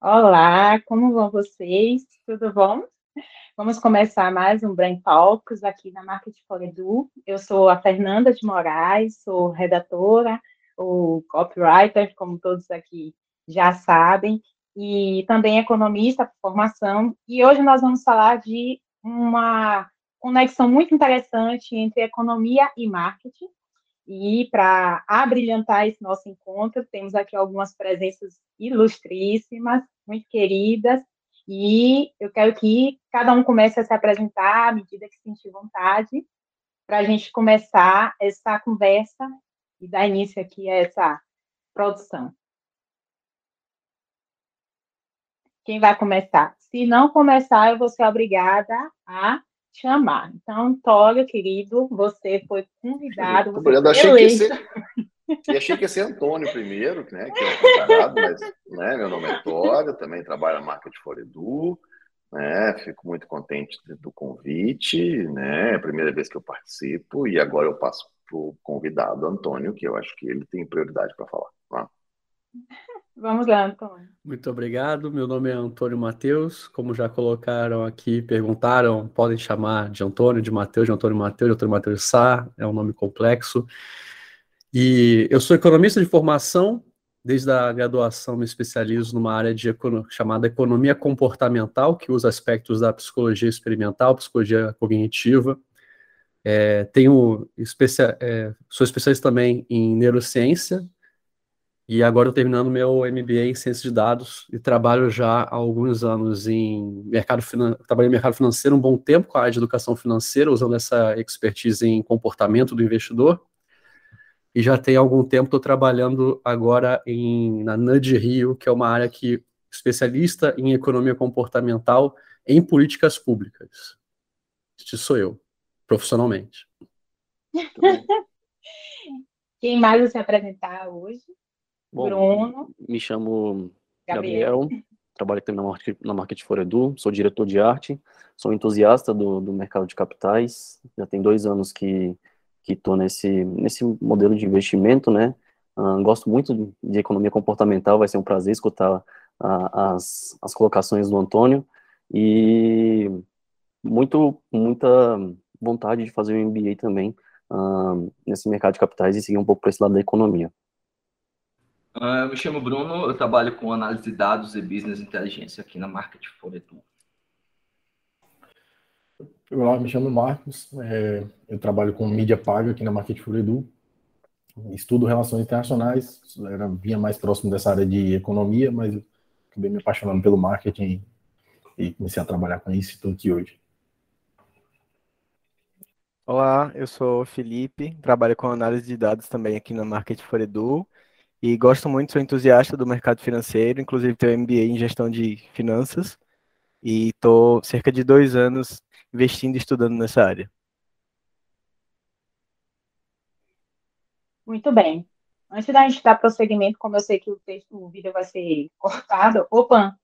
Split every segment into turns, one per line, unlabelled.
Olá, como vão vocês? Tudo bom? Vamos começar mais um Brain Talks aqui na Market for Edu. Eu sou a Fernanda de Moraes, sou redatora, ou copywriter, como todos aqui já sabem, e também economista por formação. E hoje nós vamos falar de uma conexão muito interessante entre economia e marketing. E para abrilhantar esse nosso encontro, temos aqui algumas presenças ilustríssimas, muito queridas, e eu quero que cada um comece a se apresentar à medida que sentir vontade, para a gente começar essa conversa e dar início aqui a essa produção. Quem vai começar? Se não começar, eu vou ser obrigada a chamar. Então, Antônio, querido, você foi convidado. Você
eu achei que, ia ser, eu achei que ia ser Antônio primeiro, né? Que é convidado, mas né, meu nome é Antônio, também trabalho na marca de Foredu. Né, fico muito contente do convite, né? É a primeira vez que eu participo e agora eu passo para o convidado Antônio, que eu acho que ele tem prioridade para falar. Tá?
Vamos lá, Antônio.
Muito obrigado. Meu nome é Antônio Matheus. Como já colocaram aqui, perguntaram, podem chamar de Antônio, de Matheus, de Antônio Matheus, de Antônio Matheus Sá, é um nome complexo. E eu sou economista de formação, desde a graduação me especializo numa área de chamada economia comportamental, que usa aspectos da psicologia experimental, psicologia cognitiva. É, tenho especia, é, sou especialista também em neurociência, e agora eu terminando meu MBA em Ciências de Dados e trabalho já há alguns anos em mercado trabalhei em mercado financeiro um bom tempo com a área de educação financeira, usando essa expertise em comportamento do investidor. E já tem algum tempo estou trabalhando agora em, na Nudge Rio, que é uma área que especialista em economia comportamental em políticas públicas. Este sou eu, profissionalmente.
Quem mais vai se apresentar hoje?
Bom, Bruno. Me chamo Gabriel, Gabriel. Trabalho aqui na Market, na Market for Edu, sou diretor de arte, sou entusiasta do, do mercado de capitais, já tem dois anos que estou nesse, nesse modelo de investimento, né? Uh, gosto muito de, de, economia comportamental, vai ser um prazer escutar uh, as, as colocações do Antônio. E muito, muita vontade de fazer um MBA também uh, nesse mercado de capitais e seguir um pouco para esse lado da economia.
Uh, eu me chamo Bruno, eu trabalho com análise de dados e business inteligência aqui na Market for Edu.
Olá, me chamo Marcos, é, eu trabalho com mídia paga aqui na Market for Edu, estudo relações internacionais, era, vinha mais próximo dessa área de economia, mas acabei me apaixonando pelo marketing e comecei a trabalhar com isso e estou aqui hoje.
Olá, eu sou o Felipe, trabalho com análise de dados também aqui na Market for Edu e gosto muito, sou entusiasta do mercado financeiro, inclusive tenho MBA em gestão de finanças e estou cerca de dois anos investindo e estudando nessa área.
Muito bem. Antes da gente dar prosseguimento, como eu sei que o texto, o vídeo vai ser cortado, opa,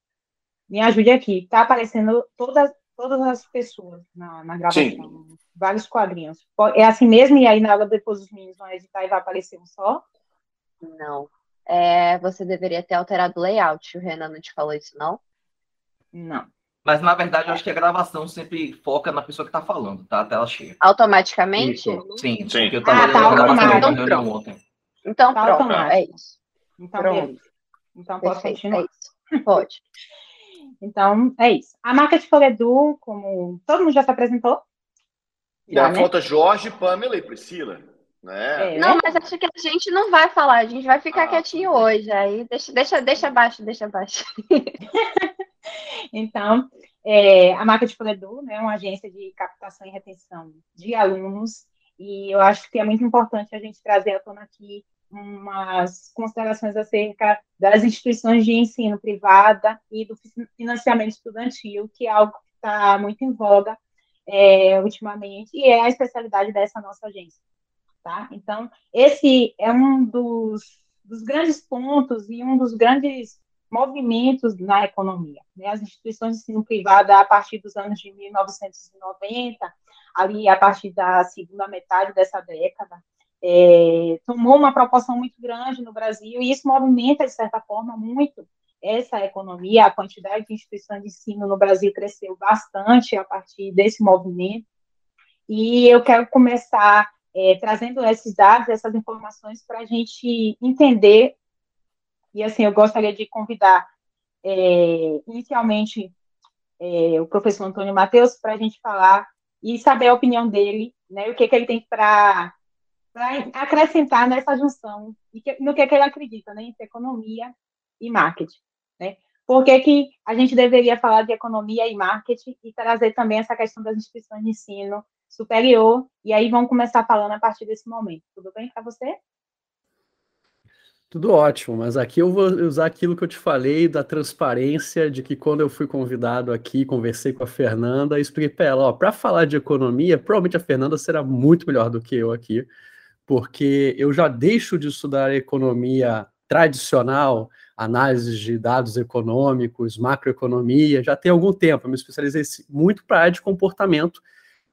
me ajude aqui. Está aparecendo todas, todas as pessoas na, na gravação, Sim. vários quadrinhos. É assim mesmo, e aí na hora depois os meninos vão editar e vai aparecer um só?
Não. É, você deveria ter alterado o layout. O Renan não te falou isso, não?
Não.
Mas, na verdade, eu acho que a gravação sempre foca na pessoa que está falando, tá? A tela cheia.
Automaticamente?
Sim,
sim. Eu ah, tá automático.
Então, pronto. Ontem. Então, tá pronto. É isso.
Então, pronto. Então, pode continuar. É
isso. Pode.
então, é isso. A marca de Foredu, como todo mundo já se apresentou?
Já, né? falta Jorge, Pamela e Priscila. Né?
É, não, mas acho que a gente não vai falar, a gente vai ficar ah, quietinho hoje. Aí deixa, deixa, deixa abaixo, deixa abaixo.
então, é, a marca de Foredu né, é uma agência de captação e retenção de alunos, e eu acho que é muito importante a gente trazer à tona aqui umas considerações acerca das instituições de ensino privada e do financiamento estudantil, que é algo que está muito em voga é, ultimamente, e é a especialidade dessa nossa agência. Tá? Então, esse é um dos, dos grandes pontos e um dos grandes movimentos na economia. Né? As instituições de ensino privado, a partir dos anos de 1990, ali a partir da segunda metade dessa década, é, tomou uma proporção muito grande no Brasil, e isso movimenta, de certa forma, muito essa economia, a quantidade de instituições de ensino no Brasil cresceu bastante a partir desse movimento. E eu quero começar é, trazendo esses dados, essas informações, para a gente entender. E assim, eu gostaria de convidar é, inicialmente é, o professor Antônio Matheus para a gente falar e saber a opinião dele, né, o que, que ele tem para acrescentar nessa junção, e que, no que, que ele acredita, né, entre economia e marketing. Né? Por que, que a gente deveria falar de economia e marketing e trazer também essa questão das instituições de ensino superior? E aí vamos começar falando a partir desse momento. Tudo bem para você?
Tudo ótimo, mas aqui eu vou usar aquilo que eu te falei da transparência, de que quando eu fui convidado aqui, conversei com a Fernanda, expliquei para ela, ó, para falar de economia, provavelmente a Fernanda será muito melhor do que eu aqui, porque eu já deixo de estudar economia tradicional, análise de dados econômicos, macroeconomia, já tem algum tempo. Eu me especializei muito para a área de comportamento,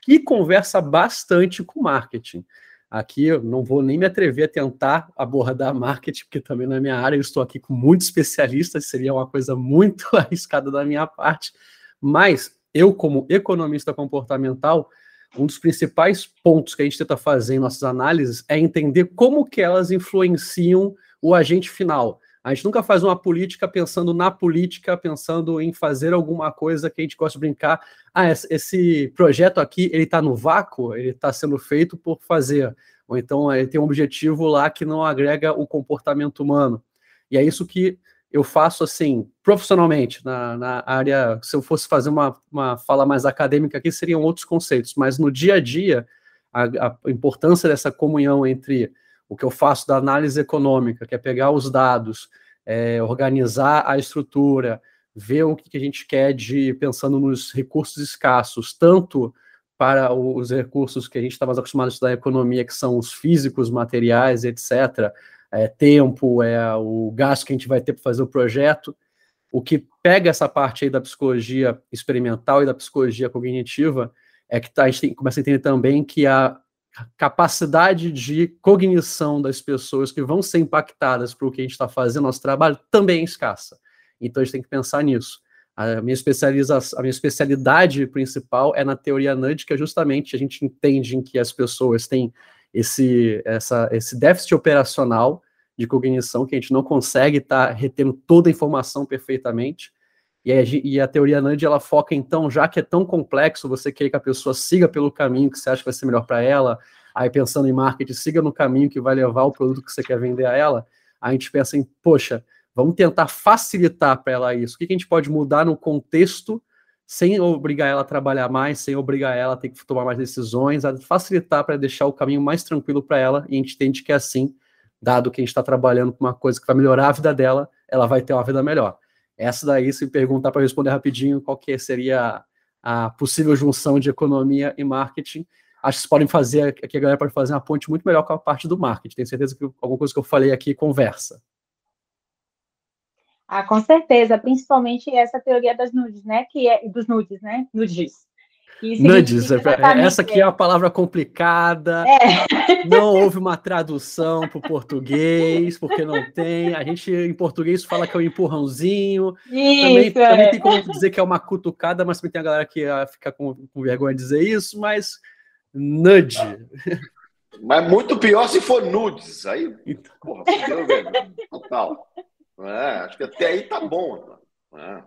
que conversa bastante com marketing. Aqui eu não vou nem me atrever a tentar abordar marketing, porque também na minha área eu estou aqui com muitos especialistas, seria uma coisa muito arriscada da minha parte, mas eu, como economista comportamental, um dos principais pontos que a gente tenta fazer em nossas análises é entender como que elas influenciam o agente final. A gente nunca faz uma política pensando na política, pensando em fazer alguma coisa que a gente gosta de brincar. Ah, esse projeto aqui, ele está no vácuo, ele está sendo feito por fazer. Ou então ele tem um objetivo lá que não agrega o comportamento humano. E é isso que eu faço assim, profissionalmente, na, na área. Se eu fosse fazer uma, uma fala mais acadêmica aqui, seriam outros conceitos, mas no dia a dia, a, a importância dessa comunhão entre o que eu faço da análise econômica, que é pegar os dados, é, organizar a estrutura, ver o que a gente quer de pensando nos recursos escassos, tanto para os recursos que a gente está mais acostumado a estudar na economia, que são os físicos, materiais, etc., é, tempo, é o gasto que a gente vai ter para fazer o projeto. O que pega essa parte aí da psicologia experimental e da psicologia cognitiva é que tá, a gente tem, começa a entender também que a capacidade de cognição das pessoas que vão ser impactadas por o que a gente está fazendo, nosso trabalho, também é escassa. Então a gente tem que pensar nisso. A minha, especialização, a minha especialidade principal é na teoria nudge, que é justamente a gente entende em que as pessoas têm esse, essa, esse déficit operacional de cognição, que a gente não consegue estar tá retendo toda a informação perfeitamente, e a, e a teoria NAND, ela foca, então, já que é tão complexo, você quer que a pessoa siga pelo caminho que você acha que vai ser melhor para ela, aí pensando em marketing, siga no caminho que vai levar o produto que você quer vender a ela, a gente pensa em, poxa, vamos tentar facilitar para ela isso. O que, que a gente pode mudar no contexto sem obrigar ela a trabalhar mais, sem obrigar ela a ter que tomar mais decisões, a facilitar para deixar o caminho mais tranquilo para ela, e a gente entende que é assim, dado que a gente está trabalhando com uma coisa que vai melhorar a vida dela, ela vai ter uma vida melhor. Essa daí, se perguntar para responder rapidinho qual que seria a possível junção de economia e marketing, acho que vocês podem fazer, aqui a galera pode fazer uma ponte muito melhor com a parte do marketing. Tenho certeza que alguma coisa que eu falei aqui conversa.
Ah, com certeza, principalmente essa teoria das nudes, né? Que é dos nudes, né? Nudes.
Nudes, é essa aqui é uma palavra complicada. É. Não houve uma tradução para o português, porque não tem. A gente em português fala que é um empurrãozinho. Isso, também, é. também tem como dizer que é uma cutucada, mas também tem a galera que fica com, com vergonha de dizer isso, mas nudge.
Mas muito pior se for nudes. Aí, então... porra, total. É, acho que até aí tá bom.
É.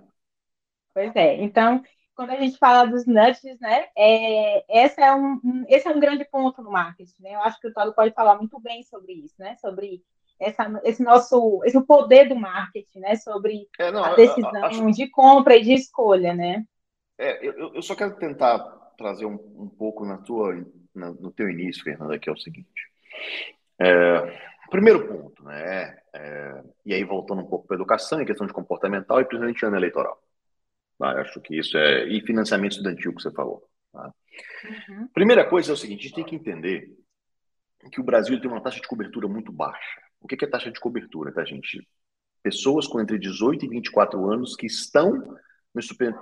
Pois é, então quando a gente fala dos nudges, né, é, essa é um, esse é um grande ponto no marketing, né? Eu acho que o Tado pode falar muito bem sobre isso, né? Sobre essa, esse nosso, esse poder do marketing, né? Sobre é, não, a decisão acho... de compra e de escolha, né?
É, eu, eu só quero tentar trazer um, um pouco na tua, na, no teu início, Fernanda, que é o seguinte. É, primeiro ponto, né? É, e aí voltando um pouco para a educação, em questão de comportamental e principalmente ano eleitoral. Tá? Acho que isso é. E financiamento estudantil que você falou. Tá? Uhum. Primeira coisa é o seguinte: a gente tem que entender que o Brasil tem uma taxa de cobertura muito baixa. O que é taxa de cobertura, tá, gente? Pessoas com entre 18 e 24 anos que estão no,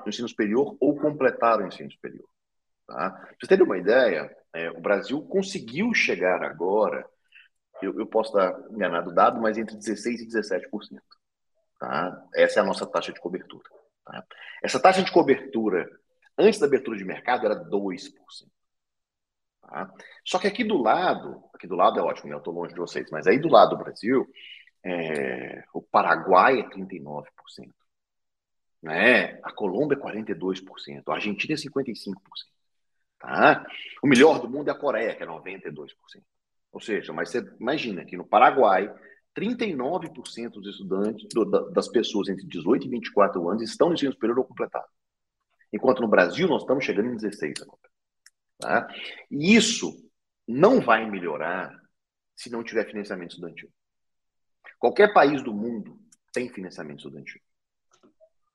ensino superior ou completaram o ensino superior. Tá? Pra vocês terem uma ideia, é, o Brasil conseguiu chegar agora, eu, eu posso estar enganado dado, mas entre 16% e 17%. Tá? Essa é a nossa taxa de cobertura. Tá? Essa taxa de cobertura, antes da abertura de mercado, era 2%. Tá? Só que aqui do lado, aqui do lado é ótimo, né? eu estou longe de vocês, mas aí do lado do Brasil, é, o Paraguai é 39%. Né? A Colômbia é 42%, a Argentina é 55%. Tá? O melhor do mundo é a Coreia, que é 92%. Ou seja, mas você imagina que no Paraguai, 39% dos estudantes, do, das pessoas entre 18 e 24 anos estão no ensino superior ou completado. Enquanto no Brasil nós estamos chegando em 16 agora. Tá? E isso não vai melhorar se não tiver financiamento estudantil. Qualquer país do mundo tem financiamento estudantil. Pra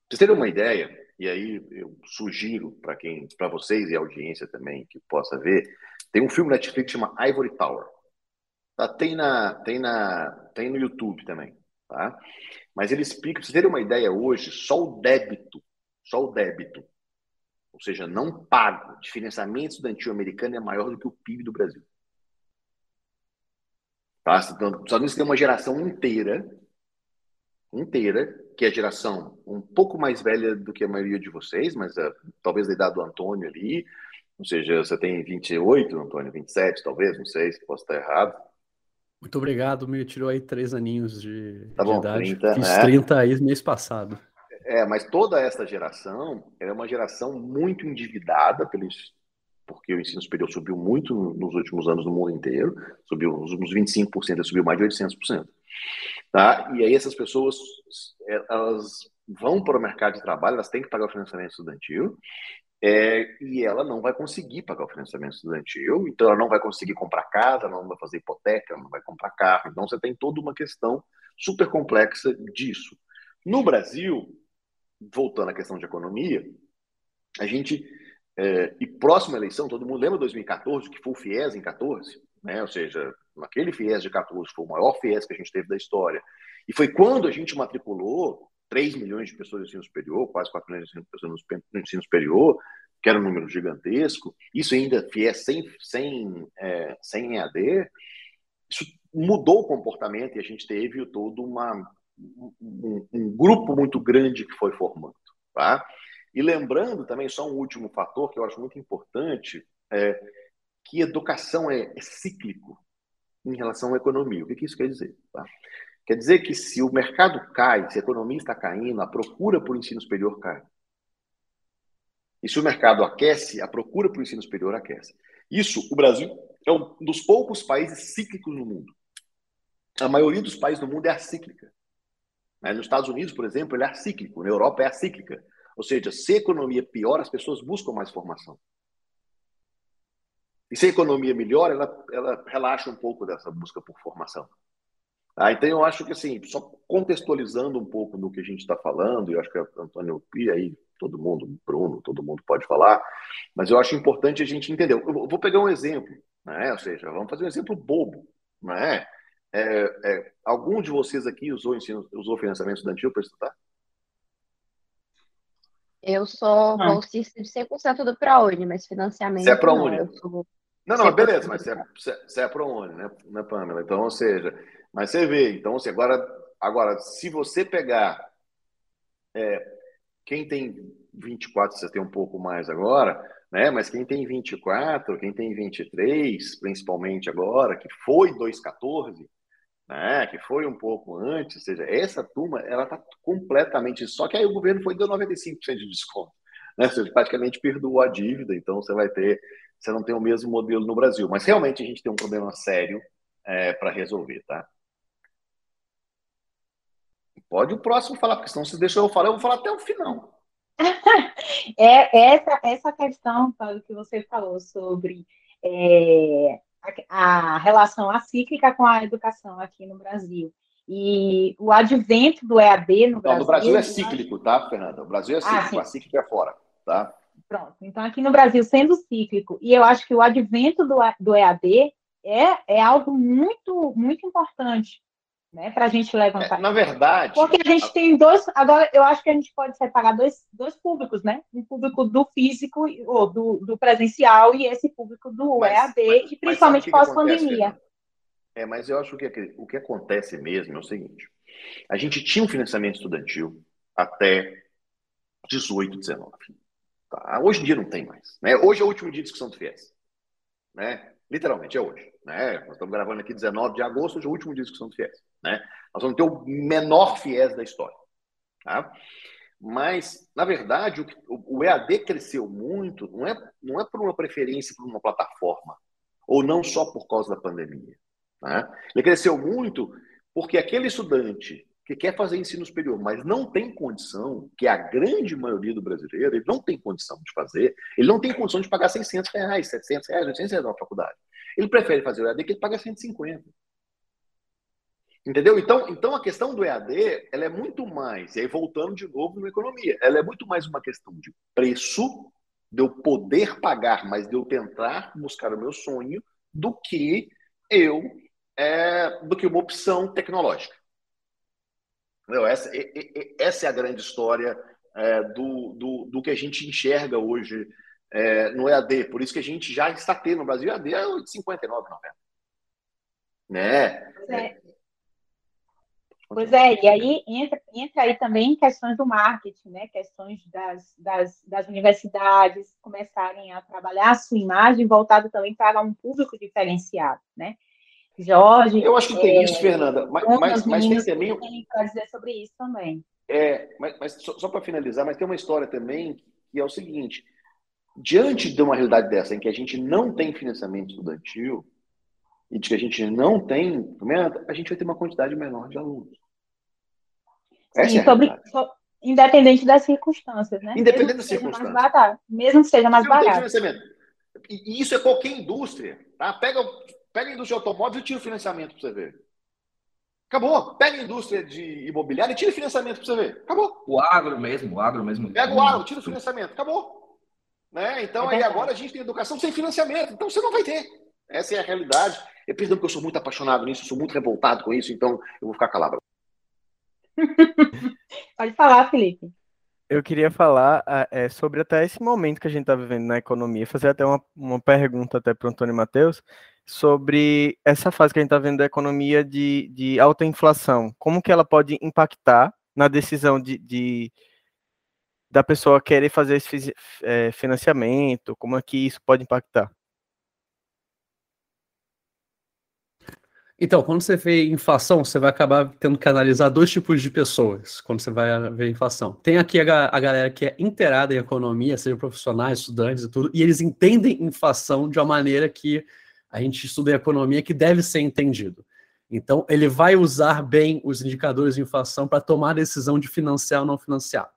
vocês terem uma ideia, e aí eu sugiro para quem, para vocês e a audiência também que possa ver, tem um filme Netflix que chama Ivory Tower. Tá? Tem, na, tem, na, tem no YouTube também. Tá? Mas ele explica, para vocês terem uma ideia hoje, só o débito, só o débito, ou seja, não pago de financiamento estudantil americano é maior do que o PIB do Brasil. Tá? Então, os Estados tem uma geração inteira, inteira, que é a geração um pouco mais velha do que a maioria de vocês, mas uh, talvez da idade do Antônio ali, ou seja, você tem 28, Antônio, 27, talvez, não sei, se posso estar errado.
Muito obrigado, me tirou aí três aninhos de,
tá
de
bom,
idade.
30,
Fiz
né?
30 aí mês passado.
É, mas toda essa geração é uma geração muito endividada pelos, porque o ensino superior subiu muito nos últimos anos no mundo inteiro, subiu últimos 25%, subiu mais de 800%. Tá? E aí essas pessoas, elas vão para o mercado de trabalho, elas têm que pagar o financiamento estudantil, é, e ela não vai conseguir pagar o financiamento estudantil, então ela não vai conseguir comprar casa, não vai fazer hipoteca, não vai comprar carro. Então você tem toda uma questão super complexa disso. No Brasil, voltando à questão de economia, a gente é, e próxima eleição, todo mundo lembra 2014, que foi o FIES em 14, né? ou seja, naquele FIES de 14 foi o maior FIES que a gente teve da história. E foi quando a gente matriculou 3 milhões de pessoas no ensino superior, quase 4 milhões de pessoas no ensino superior, que era um número gigantesco. Isso ainda FIES sem, sem, é, sem EAD. Isso mudou o comportamento e a gente teve todo uma, um, um grupo muito grande que foi formando. Tá? E lembrando também, só um último fator que eu acho muito importante, é que educação é, é cíclico em relação à economia. O que, que isso quer dizer? Tá? Quer dizer que se o mercado cai, se a economia está caindo, a procura por ensino superior cai. E se o mercado aquece, a procura por ensino superior aquece. Isso, o Brasil é um dos poucos países cíclicos no mundo. A maioria dos países do mundo é acíclica. Nos Estados Unidos, por exemplo, ele é acíclico. Na Europa é acíclica. Ou seja, se a economia piora, as pessoas buscam mais formação. E se a economia melhora, ela, ela relaxa um pouco dessa busca por formação. Ah, então, eu acho que, assim, só contextualizando um pouco do que a gente está falando, e eu acho que o Antônio e aí todo mundo, Bruno, todo mundo pode falar, mas eu acho importante a gente entender. Eu vou pegar um exemplo, né? ou seja, vamos fazer um exemplo bobo. Né? É, é, algum de vocês aqui usou, ensino, usou financiamento estudantil para estudar?
Eu sou bolsista de 100% do ProUni, mas financiamento.
Você é ProUni?
Não, sou...
não, não, beleza, mas você é, você é ProUni, né, né, Pamela? Então, ou seja, mas você vê, então, assim, agora, agora se você pegar é, quem tem 24, você tem um pouco mais agora, né? Mas quem tem 24, quem tem 23, principalmente agora, que foi 214, né, que foi um pouco antes, ou seja, essa turma, ela está completamente. Só que aí o governo foi deu 95% de desconto. Né? Você praticamente perdoou a dívida, então você vai ter. Você não tem o mesmo modelo no Brasil. Mas realmente a gente tem um problema sério é, para resolver, tá? Pode o próximo falar, porque senão se deixa eu falar, eu vou falar até o final.
é essa, essa questão, Paulo, que você falou sobre é, a relação acíclica com a educação aqui no Brasil. E o advento do EAD no Brasil. Não,
no Brasil é cíclico, tá, Fernanda? O Brasil é ah, cíclico, ah, a cíclica é fora, tá?
Pronto. Então, aqui no Brasil, sendo cíclico, e eu acho que o advento do, do EAD é, é algo muito, muito importante, né, para a gente levantar.
É, na verdade.
Porque a gente tem dois. Agora, eu acho que a gente pode separar dois, dois públicos, né? Um público do físico, ou do, do presencial, e esse público do mas, EAD, mas, e principalmente pós-pandemia.
É, mas eu acho que o que acontece mesmo é o seguinte: A gente tinha um financiamento estudantil até 18, 19. Tá? Hoje em dia não tem mais. Né? Hoje é o último dia de discussão do FIES. Né? Literalmente, é hoje. Né? Nós estamos gravando aqui 19 de agosto, hoje é o último dia de discussão do FIES. Né? Nós vamos ter o menor FIES da história. Tá? Mas, na verdade, o, o EAD cresceu muito, não é, não é por uma preferência por uma plataforma, ou não só por causa da pandemia. Né? Ele cresceu muito porque aquele estudante que quer fazer ensino superior, mas não tem condição, que é a grande maioria do brasileiro, ele não tem condição de fazer, ele não tem condição de pagar 600 reais, 700 reais, 800 reais na faculdade. Ele prefere fazer o EAD que ele paga 150. Entendeu? Então, então a questão do EAD, ela é muito mais, e aí voltando de novo na economia, ela é muito mais uma questão de preço, de eu poder pagar, mas de eu tentar buscar o meu sonho, do que eu, é, do que uma opção tecnológica. Meu, essa, essa é a grande história é, do, do, do, que a gente enxerga hoje é, no EAD. Por isso que a gente já está tendo no Brasil EAD é 59,90. Né?
É. Pois é, e aí entra, entra aí também questões do marketing, né? Questões das, das, das universidades começarem a trabalhar a sua imagem voltada também para um público diferenciado, né? Jorge.
Eu acho que tem é, isso, Fernanda. Mas, mas, mas tem também.
Tem para dizer sobre isso também.
É, mas, mas só, só para finalizar, mas tem uma história também que é o seguinte: diante de uma realidade dessa, em que a gente não tem financiamento estudantil e de que a gente não tem, a gente vai ter uma quantidade menor de alunos.
Essa Sim, é sobre, independente das circunstâncias, né?
Independente das circunstâncias.
Barato, mesmo que seja mais barato.
E isso é qualquer indústria, tá? Pega Pega a indústria automóvel e tira o financiamento para você ver. Acabou. Pega a indústria de imobiliária e tira o financiamento para você ver. Acabou.
O agro mesmo, o agro mesmo.
Pega o agro, tira o financiamento. Acabou. Né? Então, é aí agora a gente tem educação sem financiamento. Então, você não vai ter. Essa é a realidade. Eu percebo que eu sou muito apaixonado nisso, sou muito revoltado com isso, então eu vou ficar calado.
Pode falar, Felipe.
Eu queria falar é, sobre até esse momento que a gente está vivendo na economia, fazer até uma, uma pergunta até para o Antônio Matheus, sobre essa fase que a gente está vendo da economia de, de alta inflação. Como que ela pode impactar na decisão de, de da pessoa querer fazer esse é, financiamento? Como é que isso pode impactar?
Então, quando você vê inflação, você vai acabar tendo que analisar dois tipos de pessoas quando você vai ver inflação. Tem aqui a, a galera que é inteirada em economia, seja profissionais, estudantes e tudo, e eles entendem inflação de uma maneira que a gente estuda economia que deve ser entendido. Então, ele vai usar bem os indicadores de inflação para tomar a decisão de financiar ou não financiar.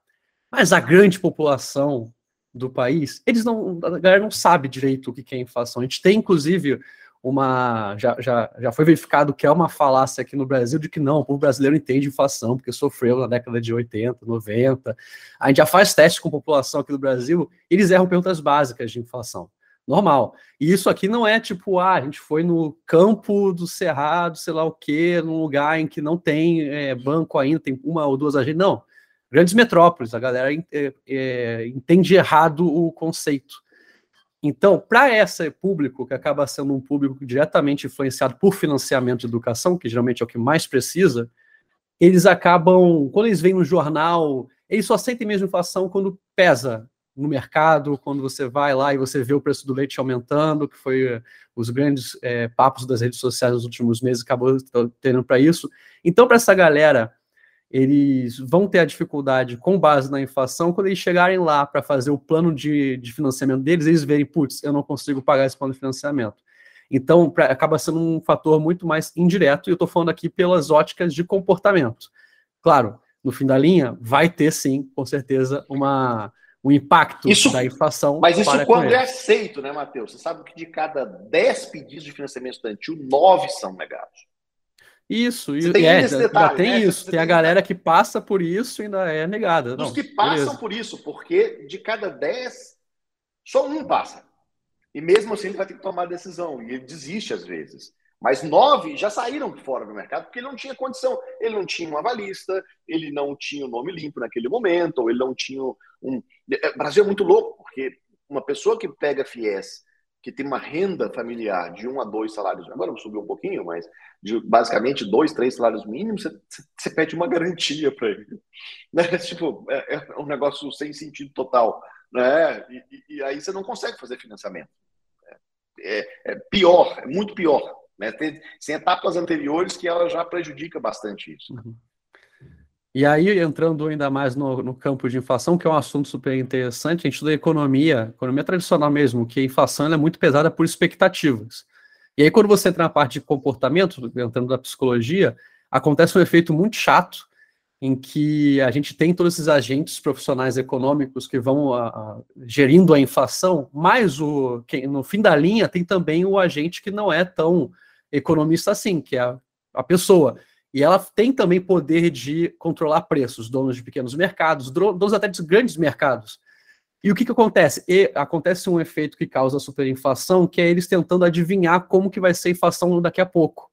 Mas a grande população do país, eles não, a galera não sabe direito o que é inflação. A gente tem, inclusive, uma. Já, já, já foi verificado que é uma falácia aqui no Brasil de que não, o povo brasileiro entende inflação, porque sofreu na década de 80, 90. A gente já faz testes com população aqui no Brasil, eles erram perguntas básicas de inflação normal. E isso aqui não é tipo, ah, a gente foi no campo do Cerrado, sei lá o quê, num lugar em que não tem é, banco ainda, tem uma ou duas agências. Não. Grandes metrópoles, a galera é, é, entende errado o conceito. Então, para esse público, que acaba sendo um público diretamente influenciado por financiamento de educação, que geralmente é o que mais precisa, eles acabam, quando eles veem no jornal, eles só sentem mesmo inflação quando pesa no mercado, quando você vai lá e você vê o preço do leite aumentando, que foi eh, os grandes é, papos das redes sociais nos últimos meses, acabou tendo para isso. Então, para essa galera, eles vão ter a dificuldade com base na inflação, quando eles chegarem lá para fazer o plano de, de, financiamento deles, eles verem, putz, eu não consigo pagar esse plano de financiamento. Então, pra, acaba sendo um fator muito mais indireto, e eu estou falando aqui pelas óticas de comportamento. Claro, no fim da linha, vai ter sim, com certeza, uma, o impacto isso, da inflação.
Mas isso quando é aceito, né, Matheus? Você sabe que de cada 10 pedidos de financiamento estudantil, 9 são negados.
Isso, e é, detalhe, tem né? isso. Tem, tem a galera que passa por isso e ainda é negada.
Os que passam beleza. por isso, porque de cada 10, só um passa. E mesmo assim ele vai ter que tomar a decisão. E ele desiste às vezes. Mas nove já saíram fora do mercado porque ele não tinha condição. Ele não tinha um avalista, ele não tinha o um nome limpo naquele momento, ou ele não tinha um. O Brasil é muito louco, porque uma pessoa que pega FIES que tem uma renda familiar de um a dois salários, agora subiu um pouquinho, mas de basicamente dois, três salários mínimos, você, você pede uma garantia para ele. Né? Tipo, é, é, um negócio sem sentido total. Né? E, e aí você não consegue fazer financiamento. É, é, é pior, é muito pior. Né? Tem, tem etapas anteriores que ela já prejudica bastante isso. Uhum.
E aí, entrando ainda mais no, no, campo de inflação, que é um assunto super interessante, a gente estuda economia, economia tradicional mesmo, que a inflação é muito pesada por expectativas. E aí, quando você entra na parte de comportamento, entrando da psicologia, acontece um efeito muito chato, em que a gente tem todos esses agentes profissionais econômicos que vão a, a, gerindo a inflação, mas o, quem, no fim da linha tem também o agente que não é tão economista assim, que é a, a pessoa. E ela tem também poder de controlar preços, donos de pequenos mercados, donos até de grandes mercados. E o que, que acontece? E acontece um efeito que causa a superinflação, que é eles tentando adivinhar como que vai ser a inflação daqui a pouco.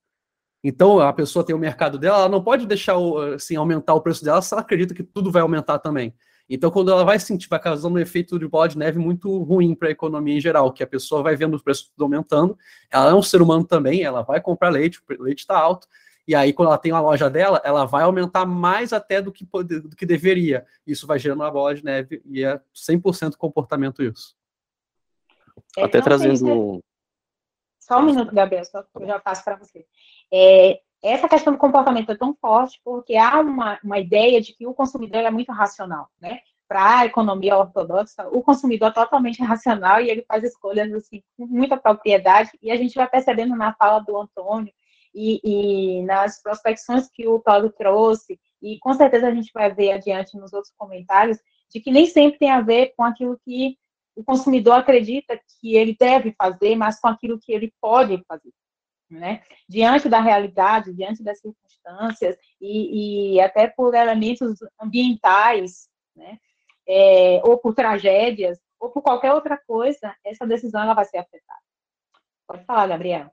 Então, a pessoa tem o mercado dela, ela não pode deixar assim, aumentar o preço dela se ela acredita que tudo vai aumentar também. Então, quando ela vai sentir, vai causando um efeito de bola de neve muito ruim para a economia em geral, que a pessoa vai vendo os preços aumentando, ela é um ser humano também, ela vai comprar leite, o leite está alto, e aí, quando ela tem uma loja dela, ela vai aumentar mais até do que, do que deveria. Isso vai gerando uma bola de neve e é 100% comportamento isso.
É, até trazendo. Só um minuto, Gabriel, só eu já passo para você. É, essa questão do comportamento é tão forte porque há uma, uma ideia de que o consumidor é muito racional, né? Para a economia ortodoxa, o consumidor é totalmente racional e ele faz escolhas assim, com muita propriedade, e a gente vai percebendo na fala do Antônio e, e nas prospecções que o Paulo trouxe, e com certeza a gente vai ver adiante nos outros comentários, de que nem sempre tem a ver com aquilo que o consumidor acredita que ele deve fazer, mas com aquilo que ele pode fazer. Né? Diante da realidade, diante das circunstâncias e, e até por elementos ambientais, né? É, ou por tragédias, ou por qualquer outra coisa, essa decisão ela vai ser afetada. Pode falar, Gabriel.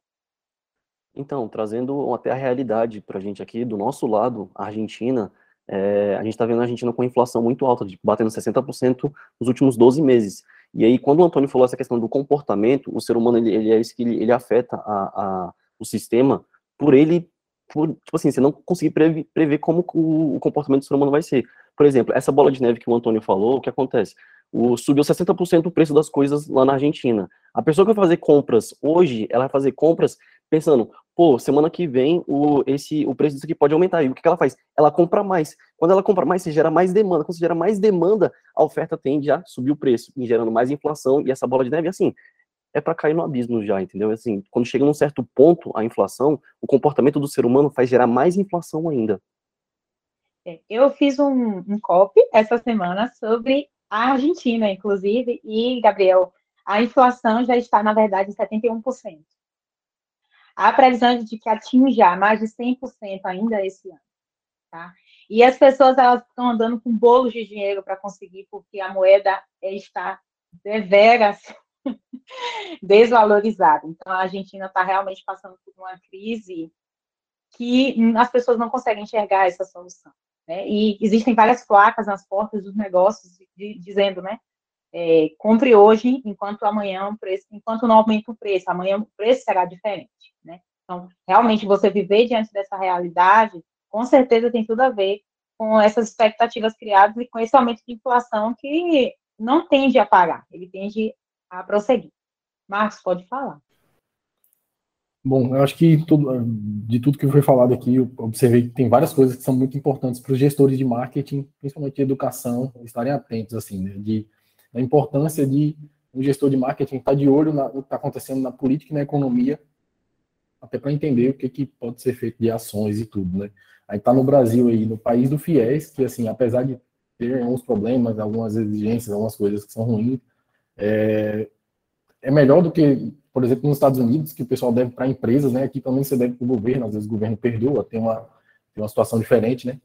Então, trazendo até a realidade para a gente aqui, do nosso lado, a Argentina, é, a gente está vendo a Argentina com inflação muito alta, de, batendo 60% nos últimos 12 meses. E aí, quando o Antônio falou essa questão do comportamento, o ser humano, ele, ele é isso que ele, ele afeta a, a, o sistema por ele, por, tipo assim, você não conseguir prever, prever como o, o comportamento do ser humano vai ser. Por exemplo, essa bola de neve que o Antônio falou, o que acontece? O, subiu 60% o preço das coisas lá na Argentina. A pessoa que vai fazer compras hoje, ela vai fazer compras pensando, pô, semana que vem o, esse, o preço disso aqui pode aumentar. E o que, que ela faz? Ela compra mais. Quando ela compra mais, você gera mais demanda. Quando você gera mais demanda, a oferta tende a subir o preço, gerando mais inflação, e essa bola de neve, assim, é para cair no abismo já, entendeu? Assim, quando chega num certo ponto a inflação, o comportamento do ser humano faz gerar mais inflação ainda.
É, eu fiz um, um copy essa semana sobre a Argentina, inclusive, e, Gabriel, a inflação já está, na verdade, em 71%. A previsão é de que atinja mais de 100% ainda esse ano. Tá? E as pessoas elas estão andando com bolos de dinheiro para conseguir, porque a moeda está deveras desvalorizada. Então, a Argentina está realmente passando por uma crise que as pessoas não conseguem enxergar essa solução. Né? E existem várias placas nas portas dos negócios de, dizendo, né? É, compre hoje, enquanto amanhã o preço, enquanto não aumenta o preço, amanhã o preço será diferente, né? Então, realmente, você viver diante dessa realidade, com certeza tem tudo a ver com essas expectativas criadas e com esse aumento de inflação que não tende a parar, ele tende a prosseguir. Marcos, pode falar.
Bom, eu acho que tudo, de tudo que foi falado aqui, eu observei que tem várias coisas que são muito importantes para os gestores de marketing, principalmente de educação, estarem atentos, assim, né, de da importância de um gestor de marketing estar de olho no que está acontecendo na política e na economia, até para entender o que, que pode ser feito de ações e tudo, né? Aí está no Brasil aí, no país do FIES, que assim, apesar de ter alguns problemas, algumas exigências, algumas coisas que são ruins, é, é melhor do que, por exemplo, nos Estados Unidos, que o pessoal deve para empresas, né? Aqui também você deve para o governo, às vezes o governo perdoa, tem uma, tem uma situação diferente, né?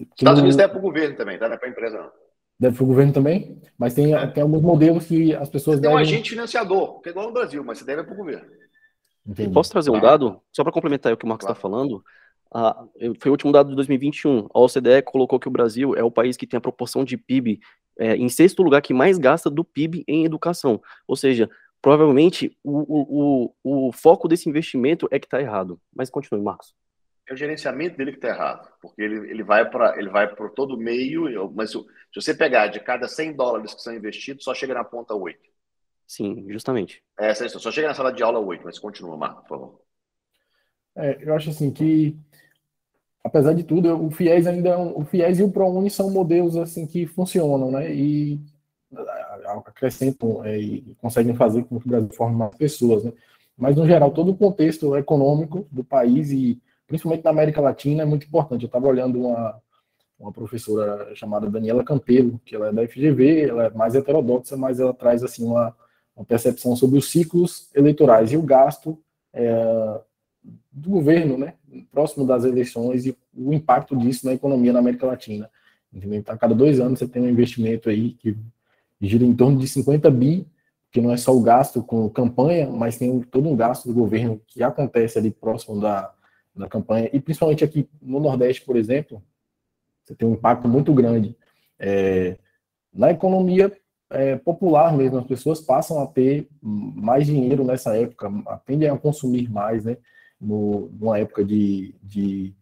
Estados Unidos deve para o governo também, tá? Não é para a empresa, não.
Deve para o governo também, mas tem, é. tem alguns modelos que as pessoas
você devem... Tem um agente financiador, que é igual no Brasil, mas você deve para o governo.
Entendi. Posso trazer um dado? Só para complementar o que o Marcos está claro. falando. Ah, foi o último dado de 2021. A OCDE colocou que o Brasil é o país que tem a proporção de PIB é, em sexto lugar que mais gasta do PIB em educação. Ou seja, provavelmente o, o, o foco desse investimento é que está errado. Mas continue, Marcos.
É o gerenciamento dele que está errado, porque ele, ele vai para ele vai por todo meio, mas se, se, você pegar de cada 100 dólares que são investidos, só chega na ponta 8.
Sim, justamente.
É, só chega na sala de aula 8, mas continua, Marco, por favor.
É, eu acho assim que, apesar de tudo, o FIES ainda é um, o FIES e o ProUni são modelos assim que funcionam, né? E acrescentam é, e conseguem fazer com que o Brasil forme mais pessoas, né? Mas, no geral, todo o contexto econômico do país e principalmente na América Latina é muito importante. Eu estava olhando uma, uma professora chamada Daniela Campelo, que ela é da FGV, ela é mais heterodoxa, mas ela traz assim uma, uma percepção sobre os ciclos eleitorais e o gasto é, do governo, né, próximo das eleições e o impacto disso na economia na América Latina. Entendeu? Então, a cada dois anos você tem um investimento aí que gira em torno de 50 bi, que não é só o gasto com campanha, mas tem todo um gasto do governo que acontece ali próximo da, da campanha, e principalmente aqui no Nordeste, por exemplo, você tem um impacto muito grande é, na economia é, popular mesmo. As pessoas passam a ter mais dinheiro nessa época, tendem a consumir mais, né? No, numa época de, de,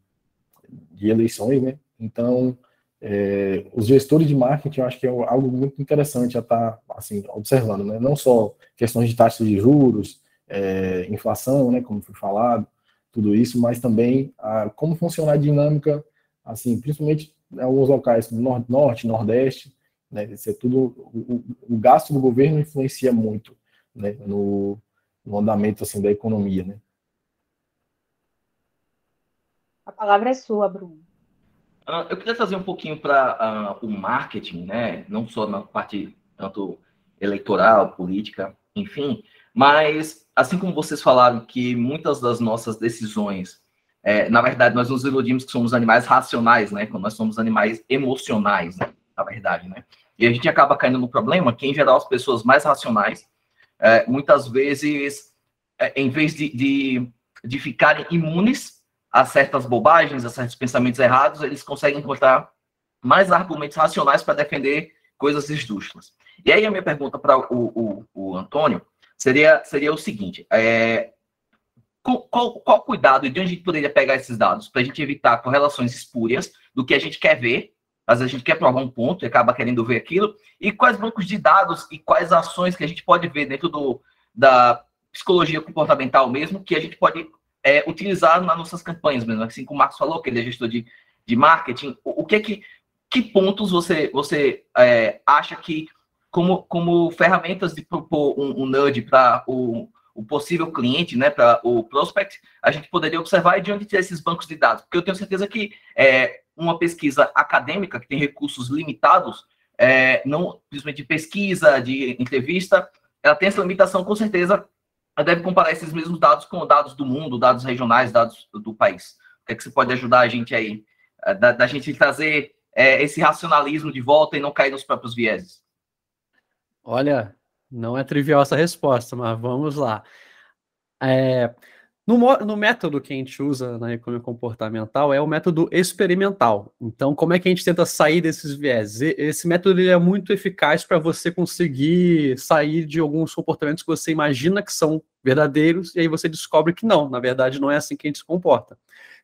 de eleições, né? Então, é, os gestores de marketing, eu acho que é algo muito interessante a estar tá, assim, observando, né? Não só questões de taxas de juros, é, inflação, né? Como foi falado, tudo isso, mas também a, como funciona a dinâmica, assim, principalmente em alguns locais como Norte, Nordeste, né, isso é tudo, o, o, gasto do governo influencia muito né, no, no andamento assim, da economia. Né.
A palavra é sua, Bruno.
Uh, eu queria trazer um pouquinho para uh, o marketing, né? não só na parte tanto eleitoral, política, enfim, mas, assim como vocês falaram que muitas das nossas decisões, é, na verdade, nós nos iludimos que somos animais racionais, né? Quando nós somos animais emocionais, né? na verdade, né? E a gente acaba caindo no problema que, em geral, as pessoas mais racionais, é, muitas vezes, é, em vez de, de, de ficarem imunes a certas bobagens, a certos pensamentos errados, eles conseguem encontrar mais argumentos racionais para defender coisas esdrúxulas. E aí a minha pergunta para o, o, o Antônio seria, seria o seguinte: é, qual, qual, cuidado e de onde a gente poderia pegar esses dados para a gente evitar correlações espúrias do que a gente quer ver? Às vezes a gente quer provar um ponto e acaba querendo ver aquilo, e quais bancos de dados e quais ações que a gente pode ver dentro do, da psicologia comportamental mesmo, que a gente pode é, utilizar nas nossas campanhas mesmo. Assim como o Marcos falou, que ele é gestor de, de marketing, o, o que é que, que pontos você, você é, acha que como, como ferramentas de propor um, um nudge para o, o possível cliente, né, para o prospect, a gente poderia observar de onde tirar esses bancos de dados. Porque eu tenho certeza que é, uma pesquisa acadêmica, que tem recursos limitados, é, não, principalmente de pesquisa, de entrevista, ela tem essa limitação, com certeza, ela deve comparar esses mesmos dados com dados do mundo, dados regionais, dados do país. O que, é que você pode ajudar a gente aí, é, da, da gente trazer é, esse racionalismo de volta e não cair nos próprios vieses?
Olha, não é trivial essa resposta, mas vamos lá. É, no, no, método que a gente usa na economia comportamental é o método experimental. Então, como é que a gente tenta sair desses viés? Esse método é muito eficaz para você conseguir sair de alguns comportamentos que você imagina que são verdadeiros e aí você descobre que não, na verdade não é assim que a gente se comporta.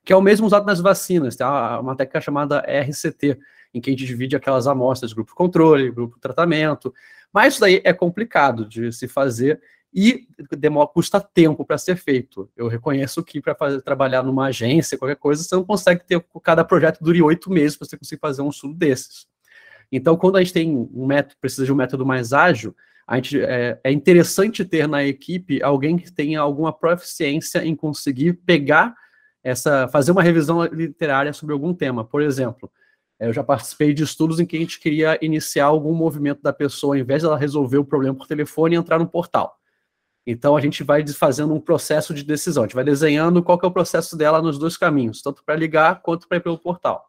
Que é o mesmo usado nas vacinas, tem uma técnica chamada RCT, em que a gente divide aquelas amostras, grupo controle, grupo tratamento, mas isso daí é complicado de se fazer e demora, custa tempo para ser feito. Eu reconheço que para trabalhar numa agência, qualquer coisa, você não consegue ter cada projeto dure oito meses para você conseguir fazer um estudo desses. Então, quando a gente tem um método, precisa de um método mais ágil, a gente, é, é interessante ter na equipe alguém que tenha alguma proficiência em conseguir pegar essa, fazer uma revisão literária sobre algum tema. Por exemplo, eu já participei de estudos em que a gente queria iniciar algum movimento da pessoa, ao invés de ela resolver o problema por telefone, entrar no portal. Então a gente vai fazendo um processo de decisão, a gente vai desenhando qual é o processo dela nos dois caminhos, tanto para ligar quanto para ir pelo portal.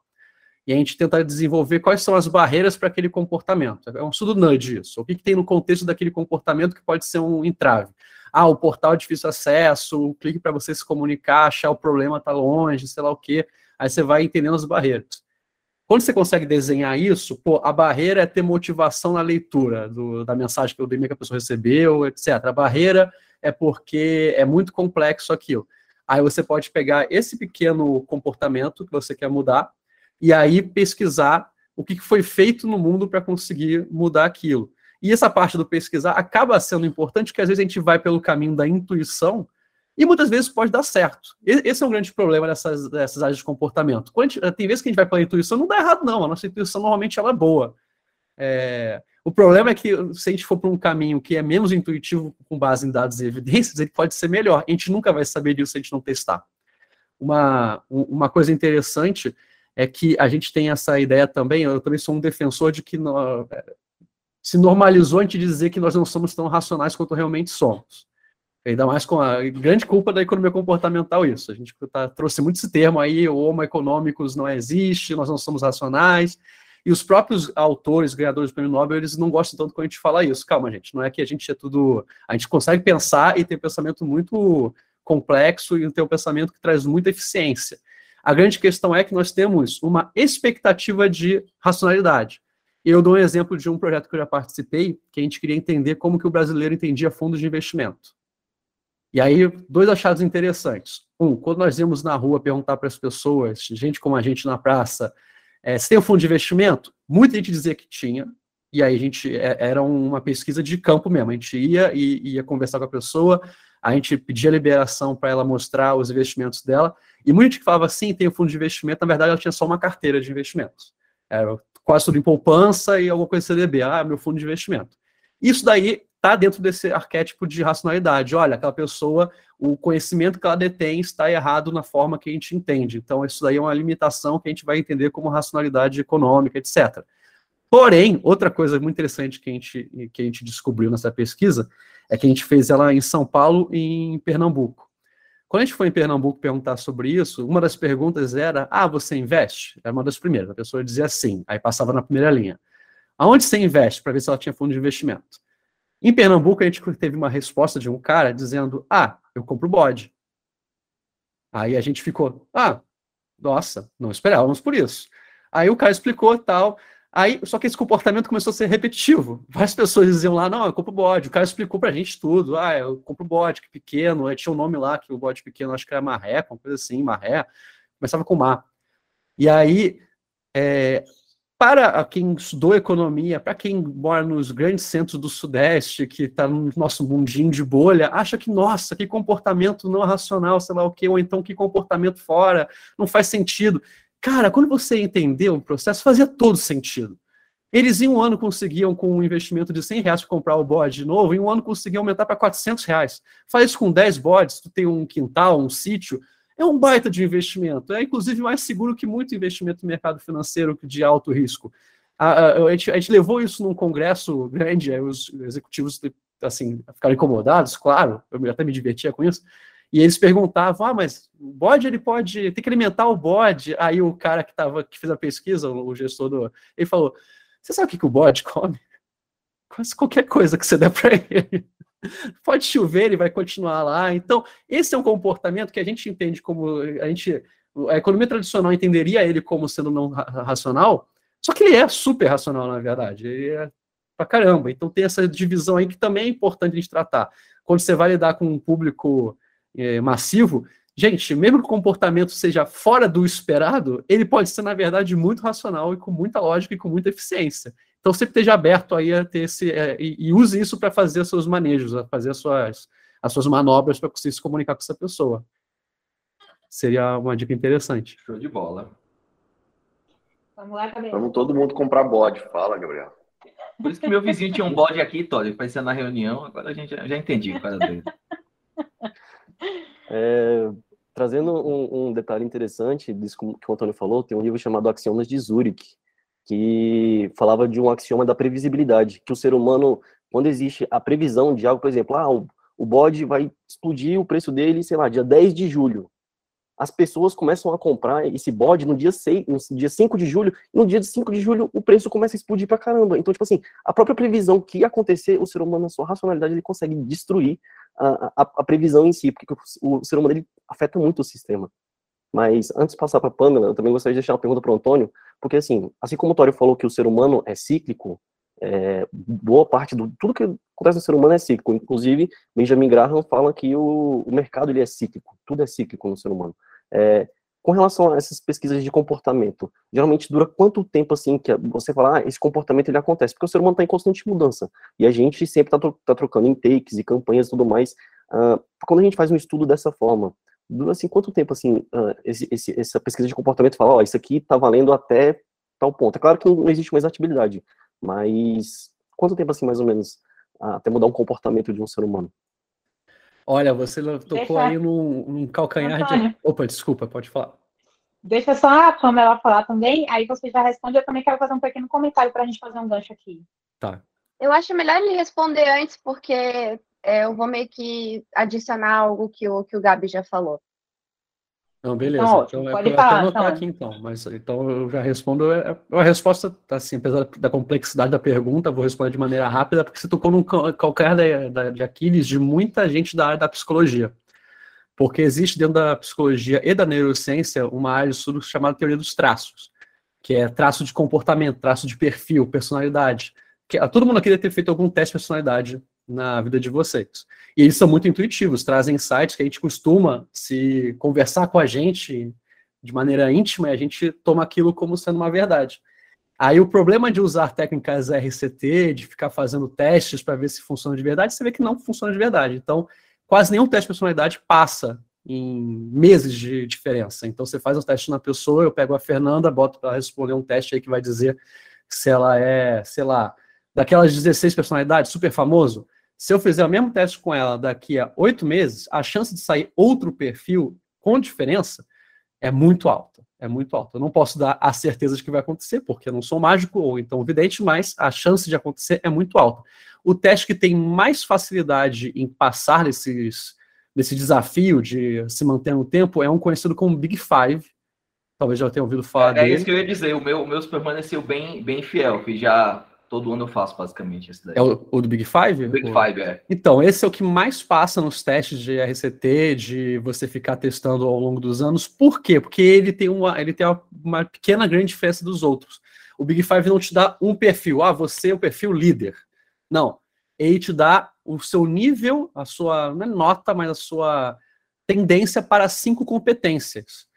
E a gente tenta desenvolver quais são as barreiras para aquele comportamento. É um estudo nudge isso. O que, que tem no contexto daquele comportamento que pode ser um entrave? Ah, o portal é difícil acesso, o clique para você se comunicar, achar o problema está longe, sei lá o quê. Aí você vai entendendo as barreiras. Quando você consegue desenhar isso, pô, a barreira é ter motivação na leitura do, da mensagem que o que a pessoa recebeu, etc. A barreira é porque é muito complexo aquilo. Aí você pode pegar esse pequeno comportamento que você quer mudar e aí pesquisar o que foi feito no mundo para conseguir mudar aquilo. E essa parte do pesquisar acaba sendo importante, porque às vezes a gente vai pelo caminho da intuição e muitas vezes pode dar certo. Esse é um grande problema dessas, dessas áreas de comportamento. Gente, tem vezes que a gente vai pela intuição, não dá errado, não. A nossa intuição normalmente ela é boa. É, o problema é que se a gente for para um caminho que é menos intuitivo com base em dados e evidências, ele pode ser melhor. A gente nunca vai saber disso se a gente não testar. Uma, uma coisa interessante é que a gente tem essa ideia também, eu também sou um defensor de que nós, se normalizou a gente dizer que nós não somos tão racionais quanto realmente somos. Ainda mais com a grande culpa da economia comportamental isso. A gente tá, trouxe muito esse termo aí, o homo econômicos não existe, nós não somos racionais. E os próprios autores, ganhadores do prêmio Nobel, eles não gostam tanto quando a gente fala isso. Calma, gente, não é que a gente é tudo... A gente consegue pensar e ter um pensamento muito complexo e ter um pensamento que traz muita eficiência. A grande questão é que nós temos uma expectativa de racionalidade. Eu dou um exemplo de um projeto que eu já participei, que a gente queria entender como que o brasileiro entendia fundos de investimento. E aí, dois achados interessantes. Um, quando nós íamos na rua perguntar para as pessoas, gente como a gente na praça, é, você tem um fundo de investimento? Muita gente dizia que tinha, e aí a gente, é, era uma pesquisa de campo mesmo, a gente ia e ia conversar com a pessoa, a gente pedia liberação para ela mostrar os investimentos dela, e muita gente falava assim, tem um fundo de investimento, na verdade ela tinha só uma carteira de investimentos. Era quase tudo em poupança e alguma coisa CDB, ah, meu fundo de investimento. Isso daí está dentro desse arquétipo de racionalidade. Olha, aquela pessoa, o conhecimento que ela detém está errado na forma que a gente entende. Então, isso daí é uma limitação que a gente vai entender como racionalidade econômica, etc. Porém, outra coisa muito interessante que a gente, que a gente descobriu nessa pesquisa é que a gente fez ela em São Paulo e em Pernambuco. Quando a gente foi em Pernambuco perguntar sobre isso, uma das perguntas era: Ah, você investe? Era uma das primeiras. A pessoa dizia sim, aí passava na primeira linha. Aonde você investe? Para ver se ela tinha fundo de investimento. Em Pernambuco, a gente teve uma resposta de um cara dizendo: Ah, eu compro bode. Aí a gente ficou: Ah, nossa, não esperávamos por isso. Aí o cara explicou tal. Aí, só que esse comportamento começou a ser repetitivo. Várias pessoas diziam lá, não, eu compro bode. O cara explicou pra gente tudo. Ah, eu compro bode, que pequeno. Aí tinha um nome lá, que o bode pequeno, acho que era marré, uma coisa assim, marré. Começava com mar. E aí, é, para quem estudou economia, para quem mora nos grandes centros do Sudeste, que está no nosso mundinho de bolha, acha que, nossa, que comportamento não racional, sei lá o quê, ou então que comportamento fora, não faz sentido. Cara, quando você entendeu o processo, fazia todo sentido. Eles em um ano conseguiam, com um investimento de 100 reais, comprar o bode de novo, em um ano conseguiam aumentar para 400 reais. Faz isso com 10 bodes, tu tem um quintal, um sítio, é um baita de investimento. É, inclusive, mais seguro que muito investimento no mercado financeiro de alto risco. A, a, gente, a gente, levou isso num congresso grande, os executivos assim, ficaram incomodados, claro, eu até me divertia com isso, e eles perguntavam, ah, mas o bode, ele pode, tem que alimentar o bode. Aí o cara que, tava, que fez a pesquisa, o gestor do, ele falou, você sabe o que, que o bode come? Quase qualquer coisa que você der para ele. Pode chover, ele vai continuar lá. Então, esse é um comportamento que a gente entende como a gente a economia tradicional entenderia ele como sendo não racional, só que ele é super racional, na verdade. Ele é pra caramba. Então tem essa divisão aí que também é importante a gente tratar. Quando você vai lidar com um público é, massivo, gente, mesmo que o comportamento seja fora do esperado, ele pode ser, na verdade, muito racional e com muita lógica e com muita eficiência. Então sempre esteja aberto aí a ter esse é, e, e, use isso para fazer seus manejos, a fazer as suas, as suas manobras para conseguir se comunicar com essa pessoa. Seria uma dica interessante.
Show de bola.
Vamos lá, Gabriel. Vamos todo mundo comprar bode. Fala, Gabriel.
Por isso que meu vizinho tinha um bode aqui, Tório, aparecia na reunião. Agora a gente já, já entendi o cara dele.
É, trazendo um, um, detalhe interessante disso que o Antônio falou, tem um livro chamado Axiomas de Zurich, que falava de um axioma da previsibilidade, que o ser humano, quando existe a previsão de algo, por exemplo, ah, o, bode vai explodir o preço dele, sei lá, dia 10 de julho. As pessoas começam a comprar esse bode no dia 6, no dia 5 de julho, e no dia 5 de julho o preço começa a explodir pra caramba. Então, tipo assim, a própria previsão que ia acontecer, o ser humano, na sua racionalidade, ele consegue destruir a, a, a previsão em si, porque o, o ser humano ele afeta muito o sistema. Mas antes de passar para a Pamela, eu também gostaria de deixar uma pergunta para o Antônio, porque assim, assim como o Tório falou que o ser humano é cíclico, é, boa parte do tudo que acontece no ser humano é cíclico. Inclusive, Benjamin Graham fala que o, o mercado ele é cíclico, tudo é cíclico no ser humano. É, com relação a essas pesquisas de comportamento, geralmente dura quanto tempo assim que você fala, ah, esse comportamento ele acontece? Porque o ser humano está em constante mudança e a gente sempre está tá trocando intakes e campanhas e tudo mais. Uh, quando a gente faz um estudo dessa forma, assim quanto tempo assim uh, esse, esse, essa pesquisa de comportamento fala, ó, oh, isso aqui está valendo até tal ponto. É claro que não existe uma exatibilidade, mas quanto tempo, assim, mais ou menos, até mudar um comportamento de um ser humano?
Olha, você tocou Deixa... aí num, num calcanhar Antônio. de. Opa, desculpa, pode falar.
Deixa só a Pamela falar também, aí você já responde. Eu também quero fazer um pequeno comentário para a gente fazer um gancho aqui.
Tá.
Eu acho melhor ele responder antes, porque é, eu vou meio que adicionar algo que o, que o Gabi já falou.
Não, beleza. Então, então é pode falar, anotar então. aqui então, mas então eu já respondo. É, é, a resposta, tá assim, apesar da complexidade da pergunta, vou responder de maneira rápida, porque você tocou num da, de Aquiles de muita gente da área da psicologia. Porque existe dentro da psicologia e da neurociência uma área de estudo chamada teoria dos traços, que é traço de comportamento, traço de perfil, personalidade. Que, todo mundo aqui deve ter feito algum teste de personalidade na vida de vocês. E eles são muito intuitivos, trazem insights que a gente costuma se conversar com a gente de maneira íntima e a gente toma aquilo como sendo uma verdade. Aí o problema de usar técnicas RCT, de ficar fazendo testes para ver se funciona de verdade, você vê que não funciona de verdade. Então, quase nenhum teste de personalidade passa em meses de diferença. Então, você faz um teste na pessoa, eu pego a Fernanda, boto para responder um teste aí que vai dizer se ela é, sei lá, daquelas 16 personalidades, super famoso, se eu fizer o mesmo teste com ela daqui a oito meses, a chance de sair outro perfil com diferença é muito alta. É muito alta. Eu não posso dar a certeza de que vai acontecer, porque eu não sou mágico ou então vidente, mas a chance de acontecer é muito alta. O teste que tem mais facilidade em passar nesses, nesse desafio de se manter no tempo é um conhecido como Big Five. Talvez já tenha ouvido falar
é,
dele.
É isso que eu ia dizer. O meu, o meu permaneceu bem, bem fiel, que já Todo ano eu faço, basicamente, esse daí.
É o, o do Big Five?
Big Five, é.
Então, esse é o que mais passa nos testes de RCT, de você ficar testando ao longo dos anos. Por quê? Porque ele tem uma, ele tem uma pequena grande diferença dos outros. O Big Five não te dá um perfil. Ah, você é o perfil líder. Não. Ele te dá o seu nível, a sua, não é nota, mas a sua tendência para cinco competências.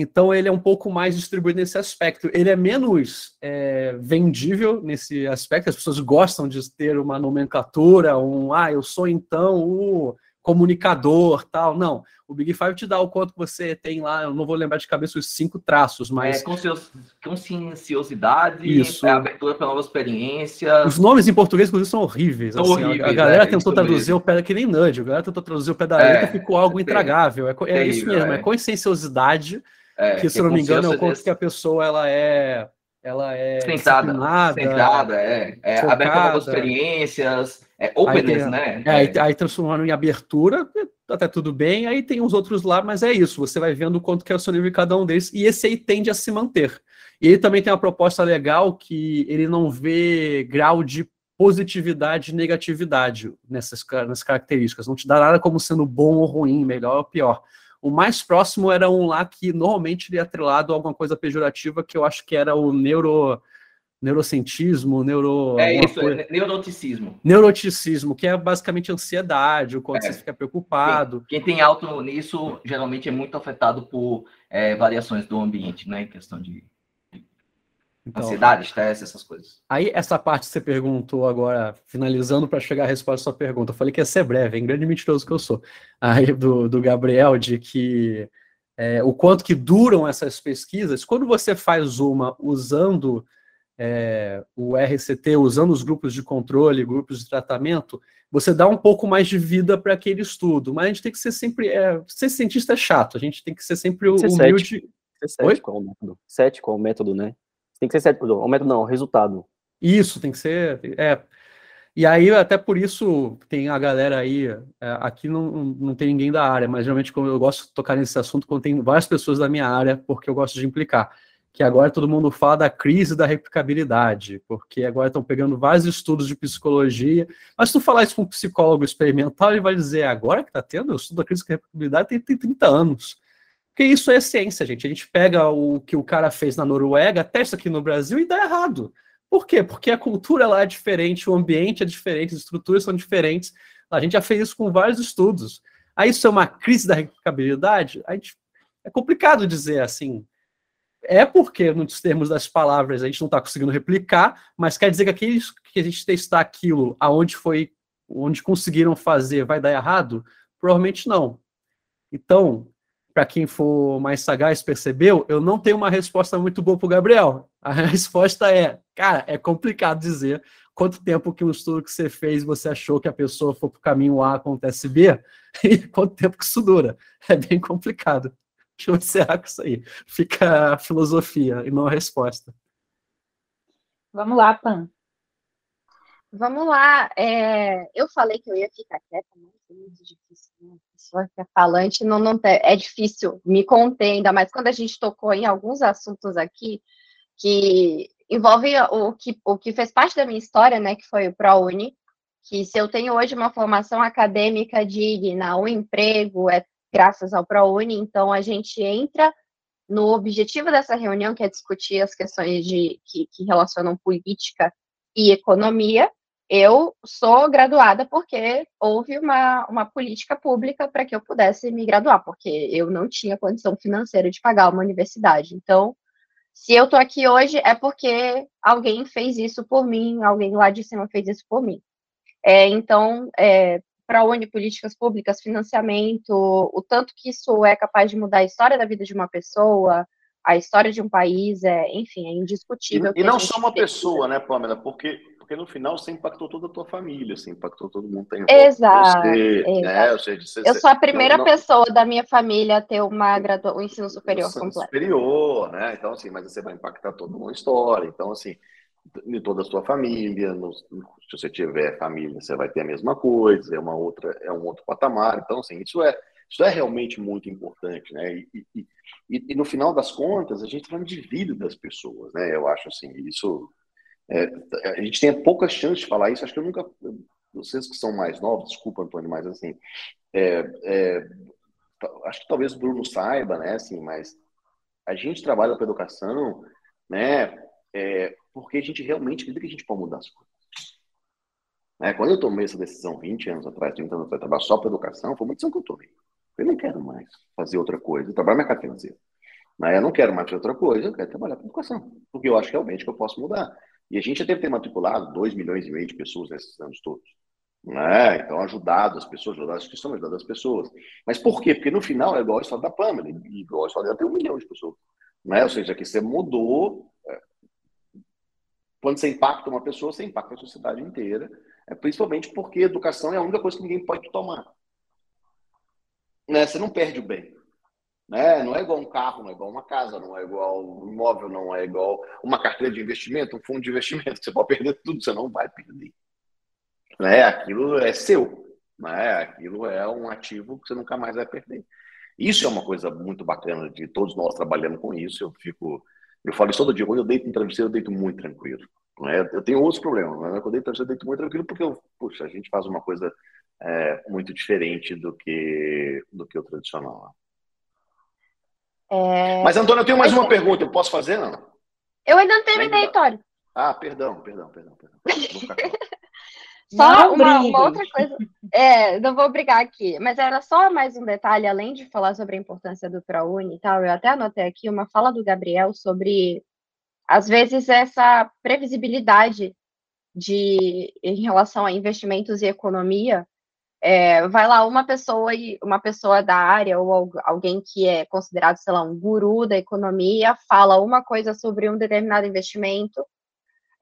Então ele é um pouco mais distribuído nesse aspecto. Ele é menos é, vendível nesse aspecto. As pessoas gostam de ter uma nomenclatura, um ah, eu sou então o comunicador, tal. Não, o Big Five te dá o quanto você tem lá. Eu não vou lembrar de cabeça os cinco traços, mas
é, conscienciosidade, Isso. É, abertura para novas experiências.
Os nomes em português inclusive são horríveis. São assim, horríveis a, galera é, tentou traduzir mesmo. o pé que nem Nudge. A galera tentou traduzir o pé da letra, é, ficou algo intragável. É, é isso mesmo. É, é conscienciosidade é, que, se não me engano, é o quanto que a pessoa ela é ela é
centrada, centrada é, é aberta a novas experiências, é openness,
aí,
né?
É, aí, aí transformando em abertura, até tudo bem, aí tem os outros lá, mas é isso, você vai vendo quanto que é o seu nível em cada um deles, e esse aí tende a se manter. E ele também tem uma proposta legal que ele não vê grau de positividade e negatividade nessas, nessas características, não te dá nada como sendo bom ou ruim, melhor ou pior. O mais próximo era um lá que normalmente ele é atrelado a alguma coisa pejorativa, que eu acho que era o neuro neurocientismo, neuro.
É isso, coisa... é neuroticismo.
Neuroticismo, que é basicamente ansiedade, o quanto é. você fica preocupado.
Quem, quem, tem alto nisso geralmente é muito afetado por é, variações do ambiente, né? Em questão de então, Ansiedade, estresse, essas coisas.
Aí, essa parte que você perguntou agora, finalizando para chegar à resposta à sua pergunta, eu falei que ia ser breve, em grande mentiroso que eu sou. Aí, do, do Gabriel, de que é, o quanto que duram essas pesquisas, quando você faz uma usando é, o RCT, usando os grupos de controle, grupos de tratamento, você dá um pouco mais de vida para aquele estudo. Mas a gente tem que ser sempre. É, ser cientista é chato, a gente tem que ser sempre ser humilde. Cético.
Ser cético ao método. Cético ao método, né? Tem que ser o método não, resultado.
Isso, tem que ser. É. E aí, até por isso, tem a galera aí. É, aqui não, não tem ninguém da área, mas geralmente, como eu gosto de tocar nesse assunto, quando tem várias pessoas da minha área, porque eu gosto de implicar. Que agora todo mundo fala da crise da replicabilidade, porque agora estão pegando vários estudos de psicologia. Mas se tu falar isso com um psicólogo experimental, ele vai dizer: agora que está tendo, eu estudo a crise da replicabilidade tem, tem 30 anos Porque isso é ciência, gente. A gente pega o que o cara fez na Noruega, testa aqui no Brasil e dá errado. Por quê? Porque a cultura lá é diferente, o ambiente é diferente, as estruturas são diferentes. A gente já fez isso com vários estudos. Aí isso é uma crise da replicabilidade? A gente, é complicado dizer assim. É porque, nos termos das palavras, a gente não está conseguindo replicar, mas quer dizer que aqueles que a gente testar aquilo aonde foi, onde conseguiram fazer, vai dar errado? Provavelmente não. Então, para quem for mais sagaz percebeu, eu não tenho uma resposta muito boa para o Gabriel. A resposta é, cara, é complicado dizer quanto tempo que um estudo que você fez você achou que a pessoa for para o caminho A acontece B e quanto tempo que isso dura. É bem complicado. Deixa eu encerrar com isso aí. Fica a filosofia e não a resposta.
Vamos lá, Pan.
Vamos lá. É, eu falei que eu ia ficar quieta, mas é muito difícil. Né? Pessoa que é falante não, não tem, é difícil me conter, ainda mais quando a gente tocou em alguns assuntos aqui que envolvem o que, o que fez parte da minha história, né, que foi o ProUni, que se eu tenho hoje uma formação acadêmica digna, um emprego, é graças ao ProUni, então a gente entra no objetivo dessa reunião, que é discutir as questões de, que, que relacionam política e economia, eu sou graduada porque houve uma, uma política pública para que eu pudesse me graduar, porque eu não tinha condição financeira de pagar uma universidade. Então, se eu estou aqui hoje, é porque alguém fez isso por mim, alguém lá de cima fez isso por mim. É, então, é, para onde políticas públicas, financiamento, o tanto que isso é capaz de mudar a história da vida de uma pessoa, a história de um país, é, enfim, é indiscutível.
E, e não só uma pessoa, né, Pamela? Porque porque no final você impactou toda a tua família, você impactou todo mundo. Tem
exato, você, exato. Né? Ou seja, você, eu sou a primeira não, não... pessoa da minha família a ter uma gradua... um ensino superior completo.
Superior, né? Então, assim, mas você vai impactar toda uma história. Então, assim, em toda a sua família, no, se você tiver família, você vai ter a mesma coisa, é uma outra, é um outro patamar. Então, assim, isso é, isso é realmente muito importante, né? E, e, e, e no final das contas, a gente está falando de vida das pessoas, né? Eu acho assim, isso é, a gente tem poucas chances de falar isso. Acho que eu nunca. Vocês que são mais novos, desculpa, Antônio, mas assim. É, é, acho que talvez o Bruno saiba, né? Assim, mas a gente trabalha com educação, né? É, porque a gente realmente acredita que a gente pode mudar as coisas. Né? Quando eu tomei essa decisão 20 anos atrás, 30 anos atrás, trabalhar só para educação, foi uma decisão que eu tomei. Eu não quero mais fazer outra coisa. Eu trabalho no mercado financeiro. Mas eu não quero mais fazer outra coisa, eu quero trabalhar com educação. Porque eu acho realmente que eu posso mudar. E a gente já deve ter matriculado 2 milhões e meio de pessoas nesses anos todos. Né? Então, ajudado as pessoas, ajudado as instituições, ajudado as pessoas. Mas por quê? Porque no final é igual a história da Pamela, e igual a história dela tem um milhão de pessoas. Né? Ou seja, que você mudou. É, quando você impacta uma pessoa, você impacta a sociedade inteira. É, principalmente porque educação é a única coisa que ninguém pode tomar. Né? Você não perde o bem. Né? Não é igual um carro, não é igual uma casa, não é igual um imóvel, não é igual uma carteira de investimento, um fundo de investimento. Você pode perder tudo, você não vai perder. Né? Aquilo é seu. Né? Aquilo é um ativo que você nunca mais vai perder. Isso é uma coisa muito bacana de todos nós trabalhando com isso. Eu fico, eu falo isso todo dia. Quando eu deito no travesseiro, eu deito muito tranquilo. Né? Eu tenho outros problemas, mas quando eu deito no travesseiro, eu deito muito tranquilo porque eu, puxa, a gente faz uma coisa é, muito diferente do que do que o tradicional. É... Mas, Antônio, eu tenho mais uma pergunta. Eu posso fazer, não?
Eu ainda não terminei, Tório.
Ah, perdão, perdão, perdão. perdão.
Só uma, uma, outra coisa. É, não vou brigar aqui, mas era só mais um detalhe, além de falar sobre a importância do ProUni e tal, eu até anotei aqui uma fala do Gabriel sobre, às vezes, essa previsibilidade de, em relação a investimentos e economia, é, vai lá uma pessoa e uma pessoa da área ou alguém que é considerado, sei lá, um guru da economia, fala uma coisa sobre um determinado investimento,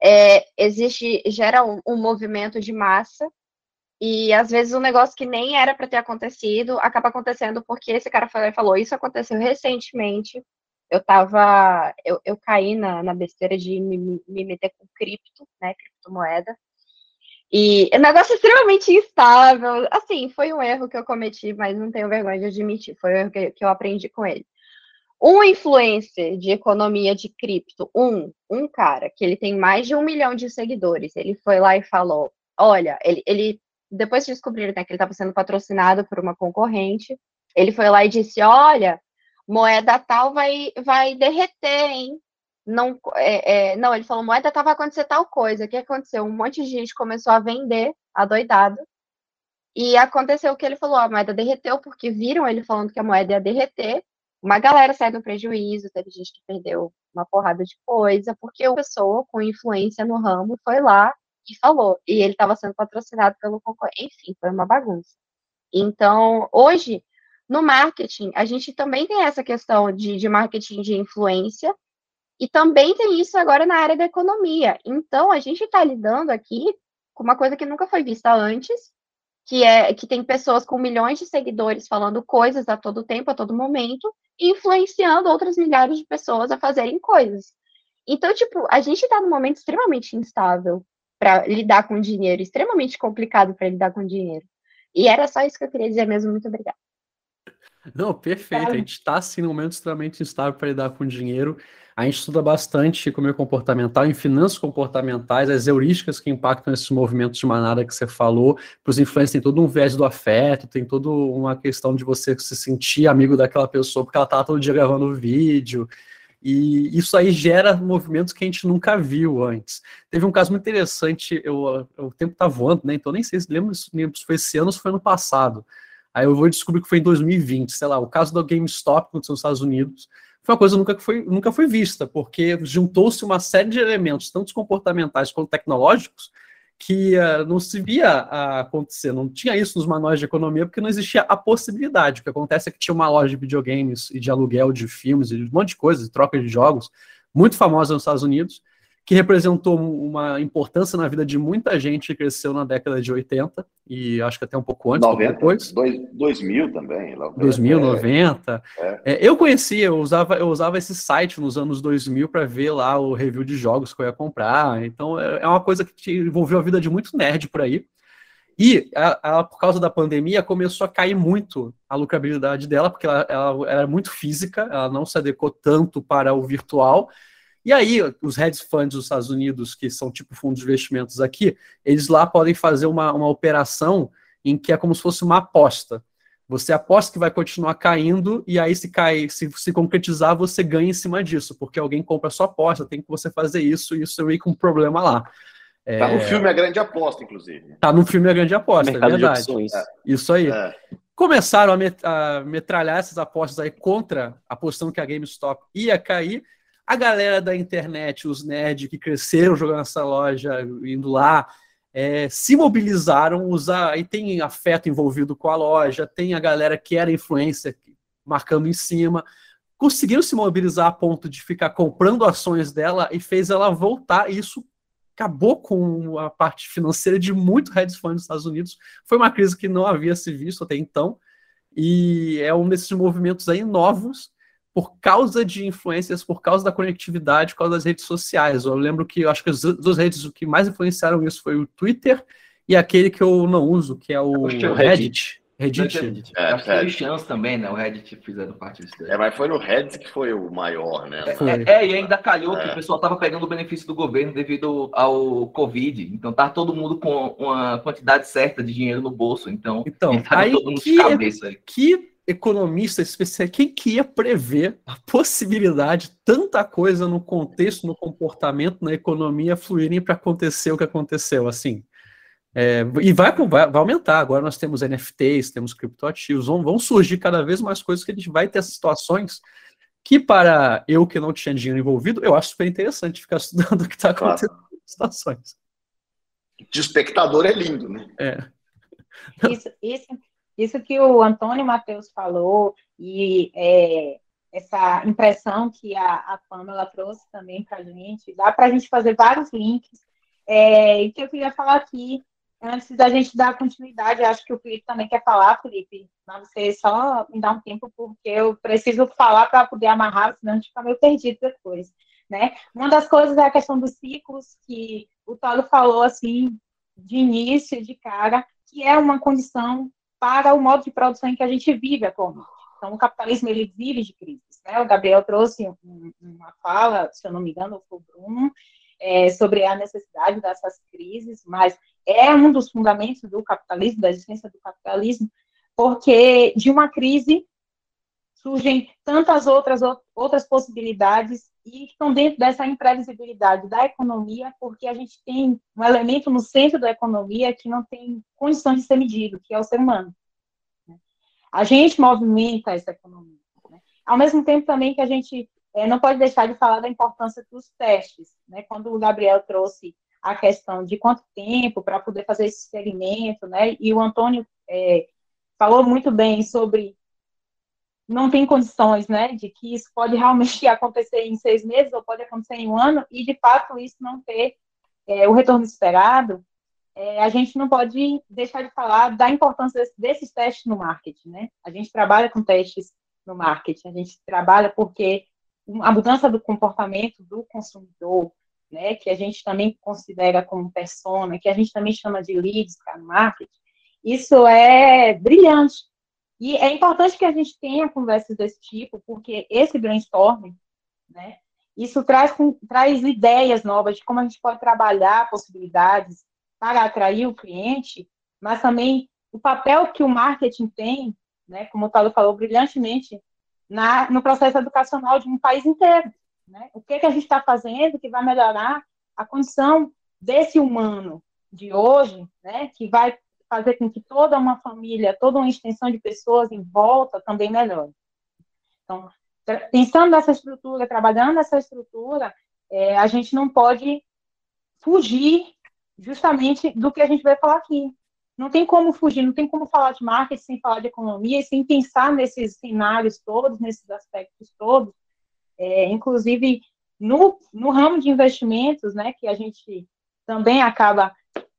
é, existe gera um, um, movimento de massa e às vezes um negócio que nem era para ter acontecido acaba acontecendo porque esse cara falou, falou isso aconteceu recentemente. Eu tava, eu, eu caí na, na besteira de me, me meter com cripto, né, criptomoeda. E é um negócio extremamente instável. Assim, foi um erro que eu cometi, mas não tenho vergonha de admitir. Foi um erro que, que eu aprendi com ele. Um influencer de economia de cripto, um, um cara que ele tem mais de um milhão de seguidores, ele foi lá e falou: olha, ele, ele depois de descobrir né, que ele estava sendo patrocinado por uma concorrente, ele foi lá e disse: olha, moeda tal vai, vai derreter, hein? Não, é, é, não, ele falou, moeda tal vai acontecer tal coisa. O que aconteceu? Um monte de gente começou a vender, adoidado, e aconteceu o que ele falou, a moeda derreteu, porque viram ele falando que a moeda ia derreter, uma galera saiu no prejuízo, teve gente que perdeu uma porrada de coisa, porque uma pessoa com influência no ramo foi lá e falou, e ele estava sendo patrocinado pelo concorrente, enfim, foi uma bagunça. Então, hoje, no marketing, a gente também tem essa questão de, de marketing de influência, e também tem isso agora na área da economia. Então, a gente está lidando aqui com uma coisa que nunca foi vista antes, que é que tem pessoas com milhões de seguidores falando coisas a todo tempo, a todo momento, influenciando outras milhares de pessoas a fazerem coisas. Então, tipo, a gente está num momento extremamente instável para lidar com dinheiro, extremamente complicado para lidar com dinheiro. E era só isso que eu queria dizer mesmo. Muito obrigada.
Não, perfeito. A gente está, assim, num momento extremamente instável para lidar com dinheiro. A gente estuda bastante economia comportamental, em finanças comportamentais, as heurísticas que impactam esses movimentos de manada que você falou. Para os influencers, tem todo um viés do afeto, tem toda uma questão de você se sentir amigo daquela pessoa, porque ela está todo dia gravando vídeo. E isso aí gera movimentos que a gente nunca viu antes. Teve um caso muito interessante, eu, o tempo está voando, né? Então nem sei se lembro se foi esse ano ou se foi ano passado. Aí eu vou descobrir que foi em 2020, sei lá, o caso da GameStop nos Estados Unidos foi uma coisa que nunca foi, nunca foi vista, porque juntou-se uma série de elementos, tanto comportamentais quanto tecnológicos, que uh, não se via uh, acontecer, não tinha isso nos manuais de economia, porque não existia a possibilidade. O que acontece é que tinha uma loja de videogames e de aluguel de filmes, e de um monte de coisas, de troca de jogos, muito famosa nos Estados Unidos, que representou uma importância na vida de muita gente que cresceu na década de 80 e acho que até um pouco antes,
90,
depois.
Dois, 2000 também.
2000, é, 90. É. É, eu conhecia, eu usava, eu usava esse site nos anos 2000 para ver lá o review de jogos que eu ia comprar. Então é, é uma coisa que envolveu a vida de muito nerd por aí. E ela, por causa da pandemia, começou a cair muito a lucrabilidade dela, porque ela, ela era muito física, ela não se adequou tanto para o virtual. E aí, os hedge funds dos Estados Unidos, que são tipo fundos de investimentos aqui, eles lá podem fazer uma, uma operação em que é como se fosse uma aposta. Você aposta que vai continuar caindo, e aí, se cair, se, se concretizar, você ganha em cima disso, porque alguém compra a sua aposta, tem que você fazer isso, e isso aí com um problema lá.
É... Tá no filme A Grande Aposta, inclusive.
Tá no filme A Grande Aposta, Mercado é verdade. É. Isso aí. É. Começaram a, met a metralhar essas apostas aí contra, apostando que a GameStop ia cair, a galera da internet, os nerds que cresceram jogando essa loja, indo lá, é, se mobilizaram, usar, aí tem afeto envolvido com a loja, tem a galera que era influência marcando em cima, conseguiram se mobilizar a ponto de ficar comprando ações dela e fez ela voltar. E isso acabou com a parte financeira de muito hedge fund nos Estados Unidos. Foi uma crise que não havia se visto até então. E é um desses movimentos aí novos por causa de influências, por causa da conectividade, por causa das redes sociais. Eu lembro que eu acho que as duas redes o que mais influenciaram isso foi o Twitter e aquele que eu não uso, que é o Reddit. Reddit.
Reddit. Reddit. É, acho que foi o Chance também, né? O Reddit fizeram parte disso daí.
É, mas foi no Reddit que foi o maior, né?
É, é e ainda calhou é. que o pessoal estava pegando o benefício do governo devido ao Covid. Então tá todo mundo com uma quantidade certa de dinheiro no bolso. Então,
então aí todo mundo que, de cabeça aí. Que economista especial, quem que ia prever a possibilidade de tanta coisa no contexto, no comportamento, na economia fluírem para acontecer o que aconteceu, assim. É, e vai, vai, vai, aumentar. Agora nós temos NFTs, temos criptoativos, vão, vão surgir cada vez mais coisas que a gente vai ter situações que, para eu que não tinha dinheiro envolvido, eu acho super interessante ficar estudando o que está acontecendo claro. nas situações.
De espectador é lindo, né?
É.
Isso, isso, isso que o Antônio Matheus falou e é, essa impressão que a, a Pamela trouxe também para a gente, dá para a gente fazer vários links. É, e que eu queria falar aqui, antes da gente dar continuidade, acho que o Felipe também quer falar, Felipe, mas você só me dá um tempo, porque eu preciso falar para poder amarrar, senão a gente fica meio perdido depois. Né? Uma das coisas é a questão dos ciclos, que o Tolo falou assim, de início, de cara, que é uma condição para o modo de produção em que a gente vive atualmente. Então, o capitalismo ele vive de crises. Né? O Gabriel trouxe um, uma fala, se eu não me engano, foi o Bruno, é, sobre a necessidade dessas crises, mas é um dos fundamentos do capitalismo, da existência do capitalismo, porque de uma crise surgem tantas outras, outras possibilidades e estão dentro dessa imprevisibilidade da economia, porque a gente tem um elemento no centro da economia que não tem condições de ser medido, que é o ser humano. Né? A gente movimenta essa economia. Né? Ao mesmo tempo também que a gente é, não pode deixar de falar da importância dos testes. Né? Quando o Gabriel trouxe a questão de quanto tempo para poder fazer esse experimento, né? e o Antônio é, falou muito bem sobre não tem condições, né, de que isso pode realmente acontecer em seis meses ou pode acontecer em um ano e de fato isso não ter é, o retorno esperado, é, a gente não pode deixar de falar da importância desses testes no marketing, né? A gente trabalha com testes no marketing, a gente trabalha porque a mudança do comportamento do consumidor, né, que a gente também considera como persona, que a gente também chama de leads para marketing, isso é brilhante, e é importante que a gente tenha conversas desse tipo, porque esse brainstorming, né, isso traz, traz ideias novas de como a gente pode trabalhar possibilidades para atrair o cliente, mas também o papel que o marketing tem, né, como o Paulo falou brilhantemente, na, no processo educacional de um país inteiro. Né? O que, que a gente está fazendo que vai melhorar a condição desse humano de hoje, né, que vai fazer com que toda uma família, toda uma extensão de pessoas em volta também melhore. Então, pensando nessa estrutura, trabalhando nessa estrutura, é, a gente não pode fugir justamente do que a gente vai falar aqui. Não tem como fugir, não tem como falar de marketing sem falar de economia e sem pensar nesses cenários todos, nesses aspectos todos. É, inclusive, no, no ramo de investimentos, né, que a gente também acaba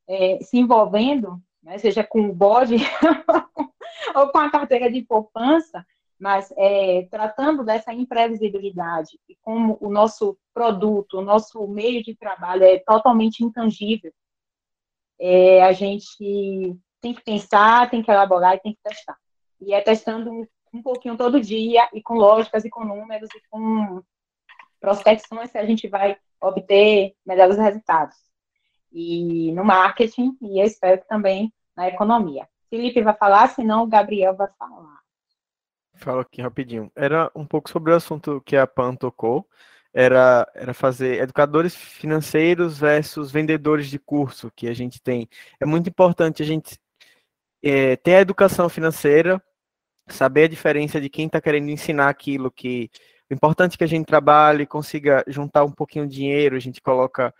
é, se envolvendo, né, seja com o bode ou com a carteira de poupança, mas é, tratando dessa imprevisibilidade e como o nosso produto, o nosso meio de trabalho é totalmente intangível, é, a gente tem que pensar, tem que elaborar e tem que testar. E é testando um, um pouquinho todo dia e com lógicas e com números e com prospecções que a gente vai obter melhores resultados. E no marketing, e eu espero que também na economia. Felipe vai falar, senão o Gabriel vai falar.
Falo aqui rapidinho. Era um pouco sobre o assunto que a Pan tocou. Era, era fazer educadores financeiros versus vendedores de curso que a gente tem. É muito importante a gente é, ter a educação financeira, saber a diferença de quem está querendo ensinar aquilo que. O importante é que a gente trabalhe, consiga juntar um pouquinho de dinheiro, a gente coloca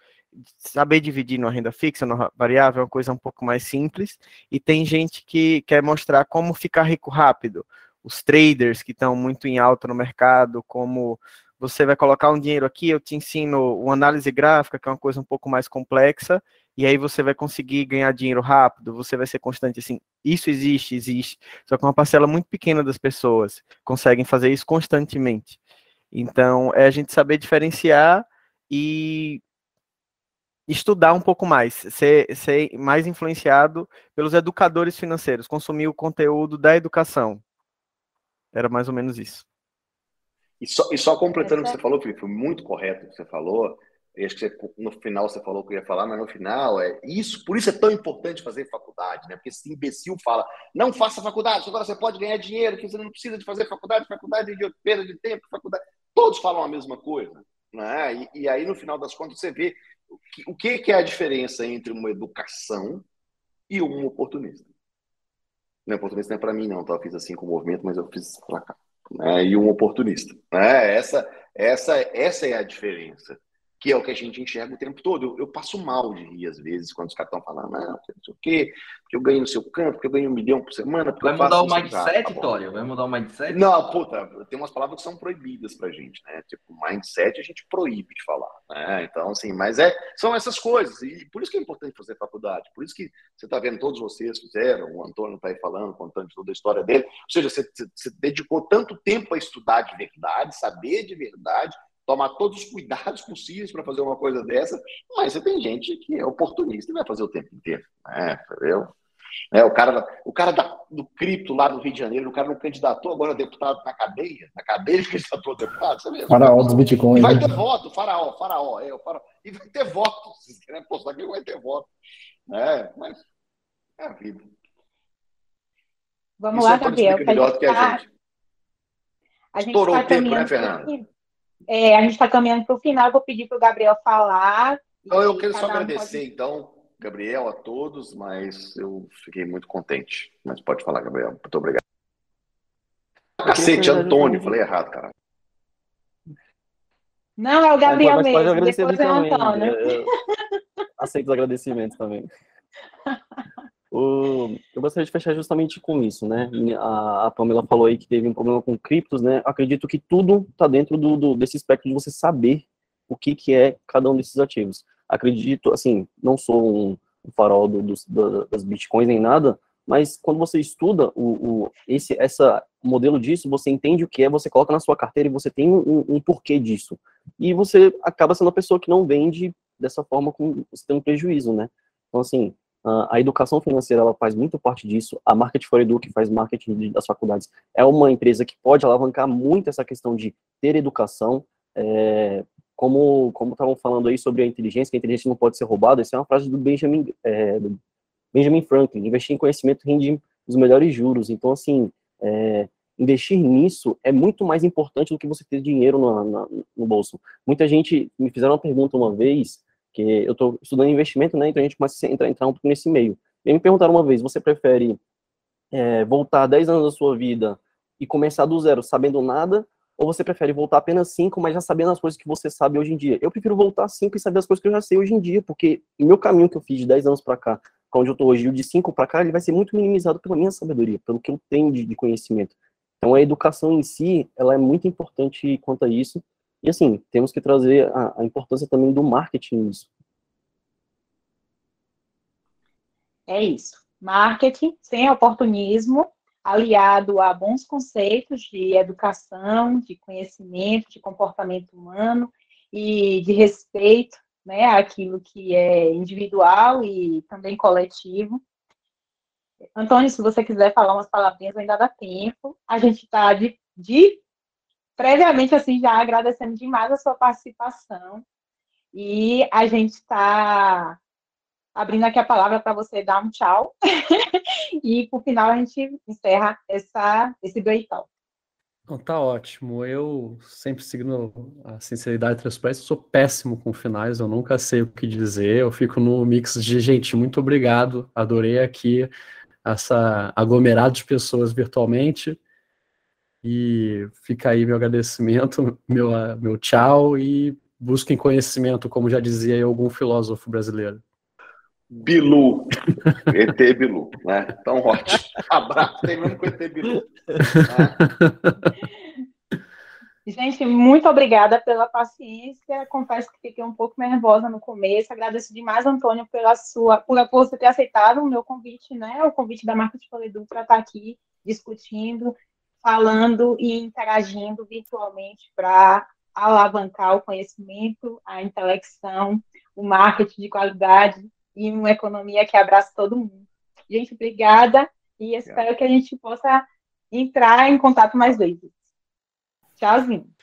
saber dividir numa renda fixa, numa variável, é uma coisa um pouco mais simples. E tem gente que quer mostrar como ficar rico rápido. Os traders que estão muito em alta no mercado, como você vai colocar um dinheiro aqui, eu te ensino uma análise gráfica, que é uma coisa um pouco mais complexa, e aí você vai conseguir ganhar dinheiro rápido, você vai ser constante assim. Isso existe, existe. Só que uma parcela muito pequena das pessoas conseguem fazer isso constantemente. Então, é a gente saber diferenciar e estudar um pouco mais, ser, ser mais influenciado pelos educadores financeiros, consumir o conteúdo da educação. Era mais ou menos isso.
E só, e só completando o que você falou, Felipe, foi muito correto o que você falou. Eu acho que você, no final você falou que eu ia falar, mas no final é isso. Por isso é tão importante fazer faculdade, né? Porque esse imbecil fala: não faça faculdade, agora você pode ganhar dinheiro, que você não precisa de fazer faculdade, faculdade de perda de tempo, faculdade. Todos falam a mesma coisa. Né? E, e aí, no final das contas, você vê o que, que é a diferença entre uma educação e um oportunista? Não é oportunista não é para mim, não, tá? Eu fiz assim com o movimento, mas eu fiz para cá. Né? E um oportunista. Né? Essa, essa, essa é a diferença que é o que a gente enxerga o tempo todo. Eu, eu passo mal de rir, às vezes, quando os caras estão falando, não, não sei o quê, porque eu ganho no seu campo, porque eu ganho um milhão por semana.
Vai mudar o mindset, tá Tória? Vai mudar o mindset?
Não, puta, tem umas palavras que são proibidas pra gente, né? Tipo, mindset a gente proíbe de falar, né? Então, assim, mas é, são essas coisas, e por isso que é importante fazer faculdade, por isso que você está vendo, todos vocês fizeram, o Antônio está aí falando, contando toda a história dele, ou seja, você, você dedicou tanto tempo a estudar de verdade, saber de verdade, tomar todos os cuidados possíveis para fazer uma coisa dessa, mas você tem gente que é oportunista e vai fazer o tempo inteiro, né? Entendeu? É, o cara, o cara da, do cripto lá no Rio de Janeiro, o cara não candidatou agora deputado na cadeia, na cadeia de candidatou a deputado, você
Faraó dos bitcoins.
vai né? ter voto, faraó, faraó, é, o faraó. E vai ter voto, se querem postar aqui, vai ter voto. É, mas é a vida.
Vamos Isso lá, Gabriel.
Melhor do que a gente.
A gente Estourou tá o tempo, né, Fernando? É, a gente está caminhando para o final, eu vou pedir para o Gabriel falar.
Então, eu quero só agradecer, pode... então, Gabriel, a todos, mas eu fiquei muito contente. Mas pode falar, Gabriel. Muito obrigado. Cacete, Antônio, falei errado, cara.
Não, é o Gabriel pode, mesmo, pode depois é o Antônio.
Eu, eu aceito os agradecimentos também. Eu gostaria de fechar justamente com isso, né? A, a, Pamela falou aí que teve um problema com criptos, né? Acredito que tudo está dentro do, do, desse espectro de você saber o que, que é cada um desses ativos. Acredito, assim, não sou um, um farol do, do, das bitcoins nem nada, mas quando você estuda o, o, esse essa modelo disso, você entende o que é, você coloca na sua carteira e você tem um, um porquê disso. E você acaba sendo a pessoa que não vende dessa forma com você tem um prejuízo, né? Então, assim, a educação financeira ela faz muito parte disso. A Market for Edu, que faz marketing das faculdades, é uma empresa que pode alavancar muito essa questão de ter educação. É, como como estavam falando aí sobre a inteligência, que a inteligência não pode ser roubada, essa é uma frase do Benjamin, é, do Benjamin Franklin. Investir em conhecimento rende os melhores juros. Então, assim, é, investir nisso é muito mais importante do que você ter dinheiro no bolso. Muita gente me fizeram uma pergunta uma vez porque eu estou estudando investimento, né? Então a gente começa a entrar, entrar um pouco nesse meio. E me perguntaram uma vez: você prefere é, voltar 10 anos da sua vida e começar do zero sabendo nada? Ou você prefere voltar apenas 5, mas já sabendo as coisas que você sabe hoje em dia? Eu prefiro voltar 5 e saber as coisas que eu já sei hoje em dia, porque o meu caminho que eu fiz de 10 anos para cá, onde eu estou hoje, e o de 5 para cá, ele vai ser muito minimizado pela minha sabedoria, pelo que eu tenho de, de conhecimento. Então a educação em si, ela é muito importante quanto a isso, e assim, temos que trazer a, a importância também do marketing nisso.
É isso. Marketing sem oportunismo, aliado a bons conceitos de educação, de conhecimento, de comportamento humano e de respeito né, àquilo que é individual e também coletivo. Antônio, se você quiser falar umas palavrinhas, ainda dá tempo. A gente está de, de previamente, assim, já agradecendo demais a sua participação. E a gente está abrindo aqui a palavra para você dar um tchau. e, por final, a gente encerra essa, esse breakdown.
Então, tá ótimo. Eu, sempre seguindo a sinceridade e transparência, sou péssimo com finais, eu nunca sei o que dizer. Eu fico no mix de, gente, muito obrigado. Adorei aqui essa aglomerado de pessoas virtualmente. E fica aí meu agradecimento, meu, meu tchau e busquem conhecimento, como já dizia algum filósofo brasileiro.
Bilu, ET Bilu, né? Então, ótimo. Abraço, tem mesmo com ET Bilu.
Né? Gente, muito obrigada pela paciência. Confesso que fiquei um pouco nervosa no começo. Agradeço demais, Antônio, pela sua, por você ter aceitado o meu convite, né? O convite da Marca de Poledu para estar aqui discutindo falando e interagindo virtualmente para alavancar o conhecimento, a intelecção, o marketing de qualidade e uma economia que abraça todo mundo. Gente, obrigada e espero que a gente possa entrar em contato mais vezes. Tchauzinho.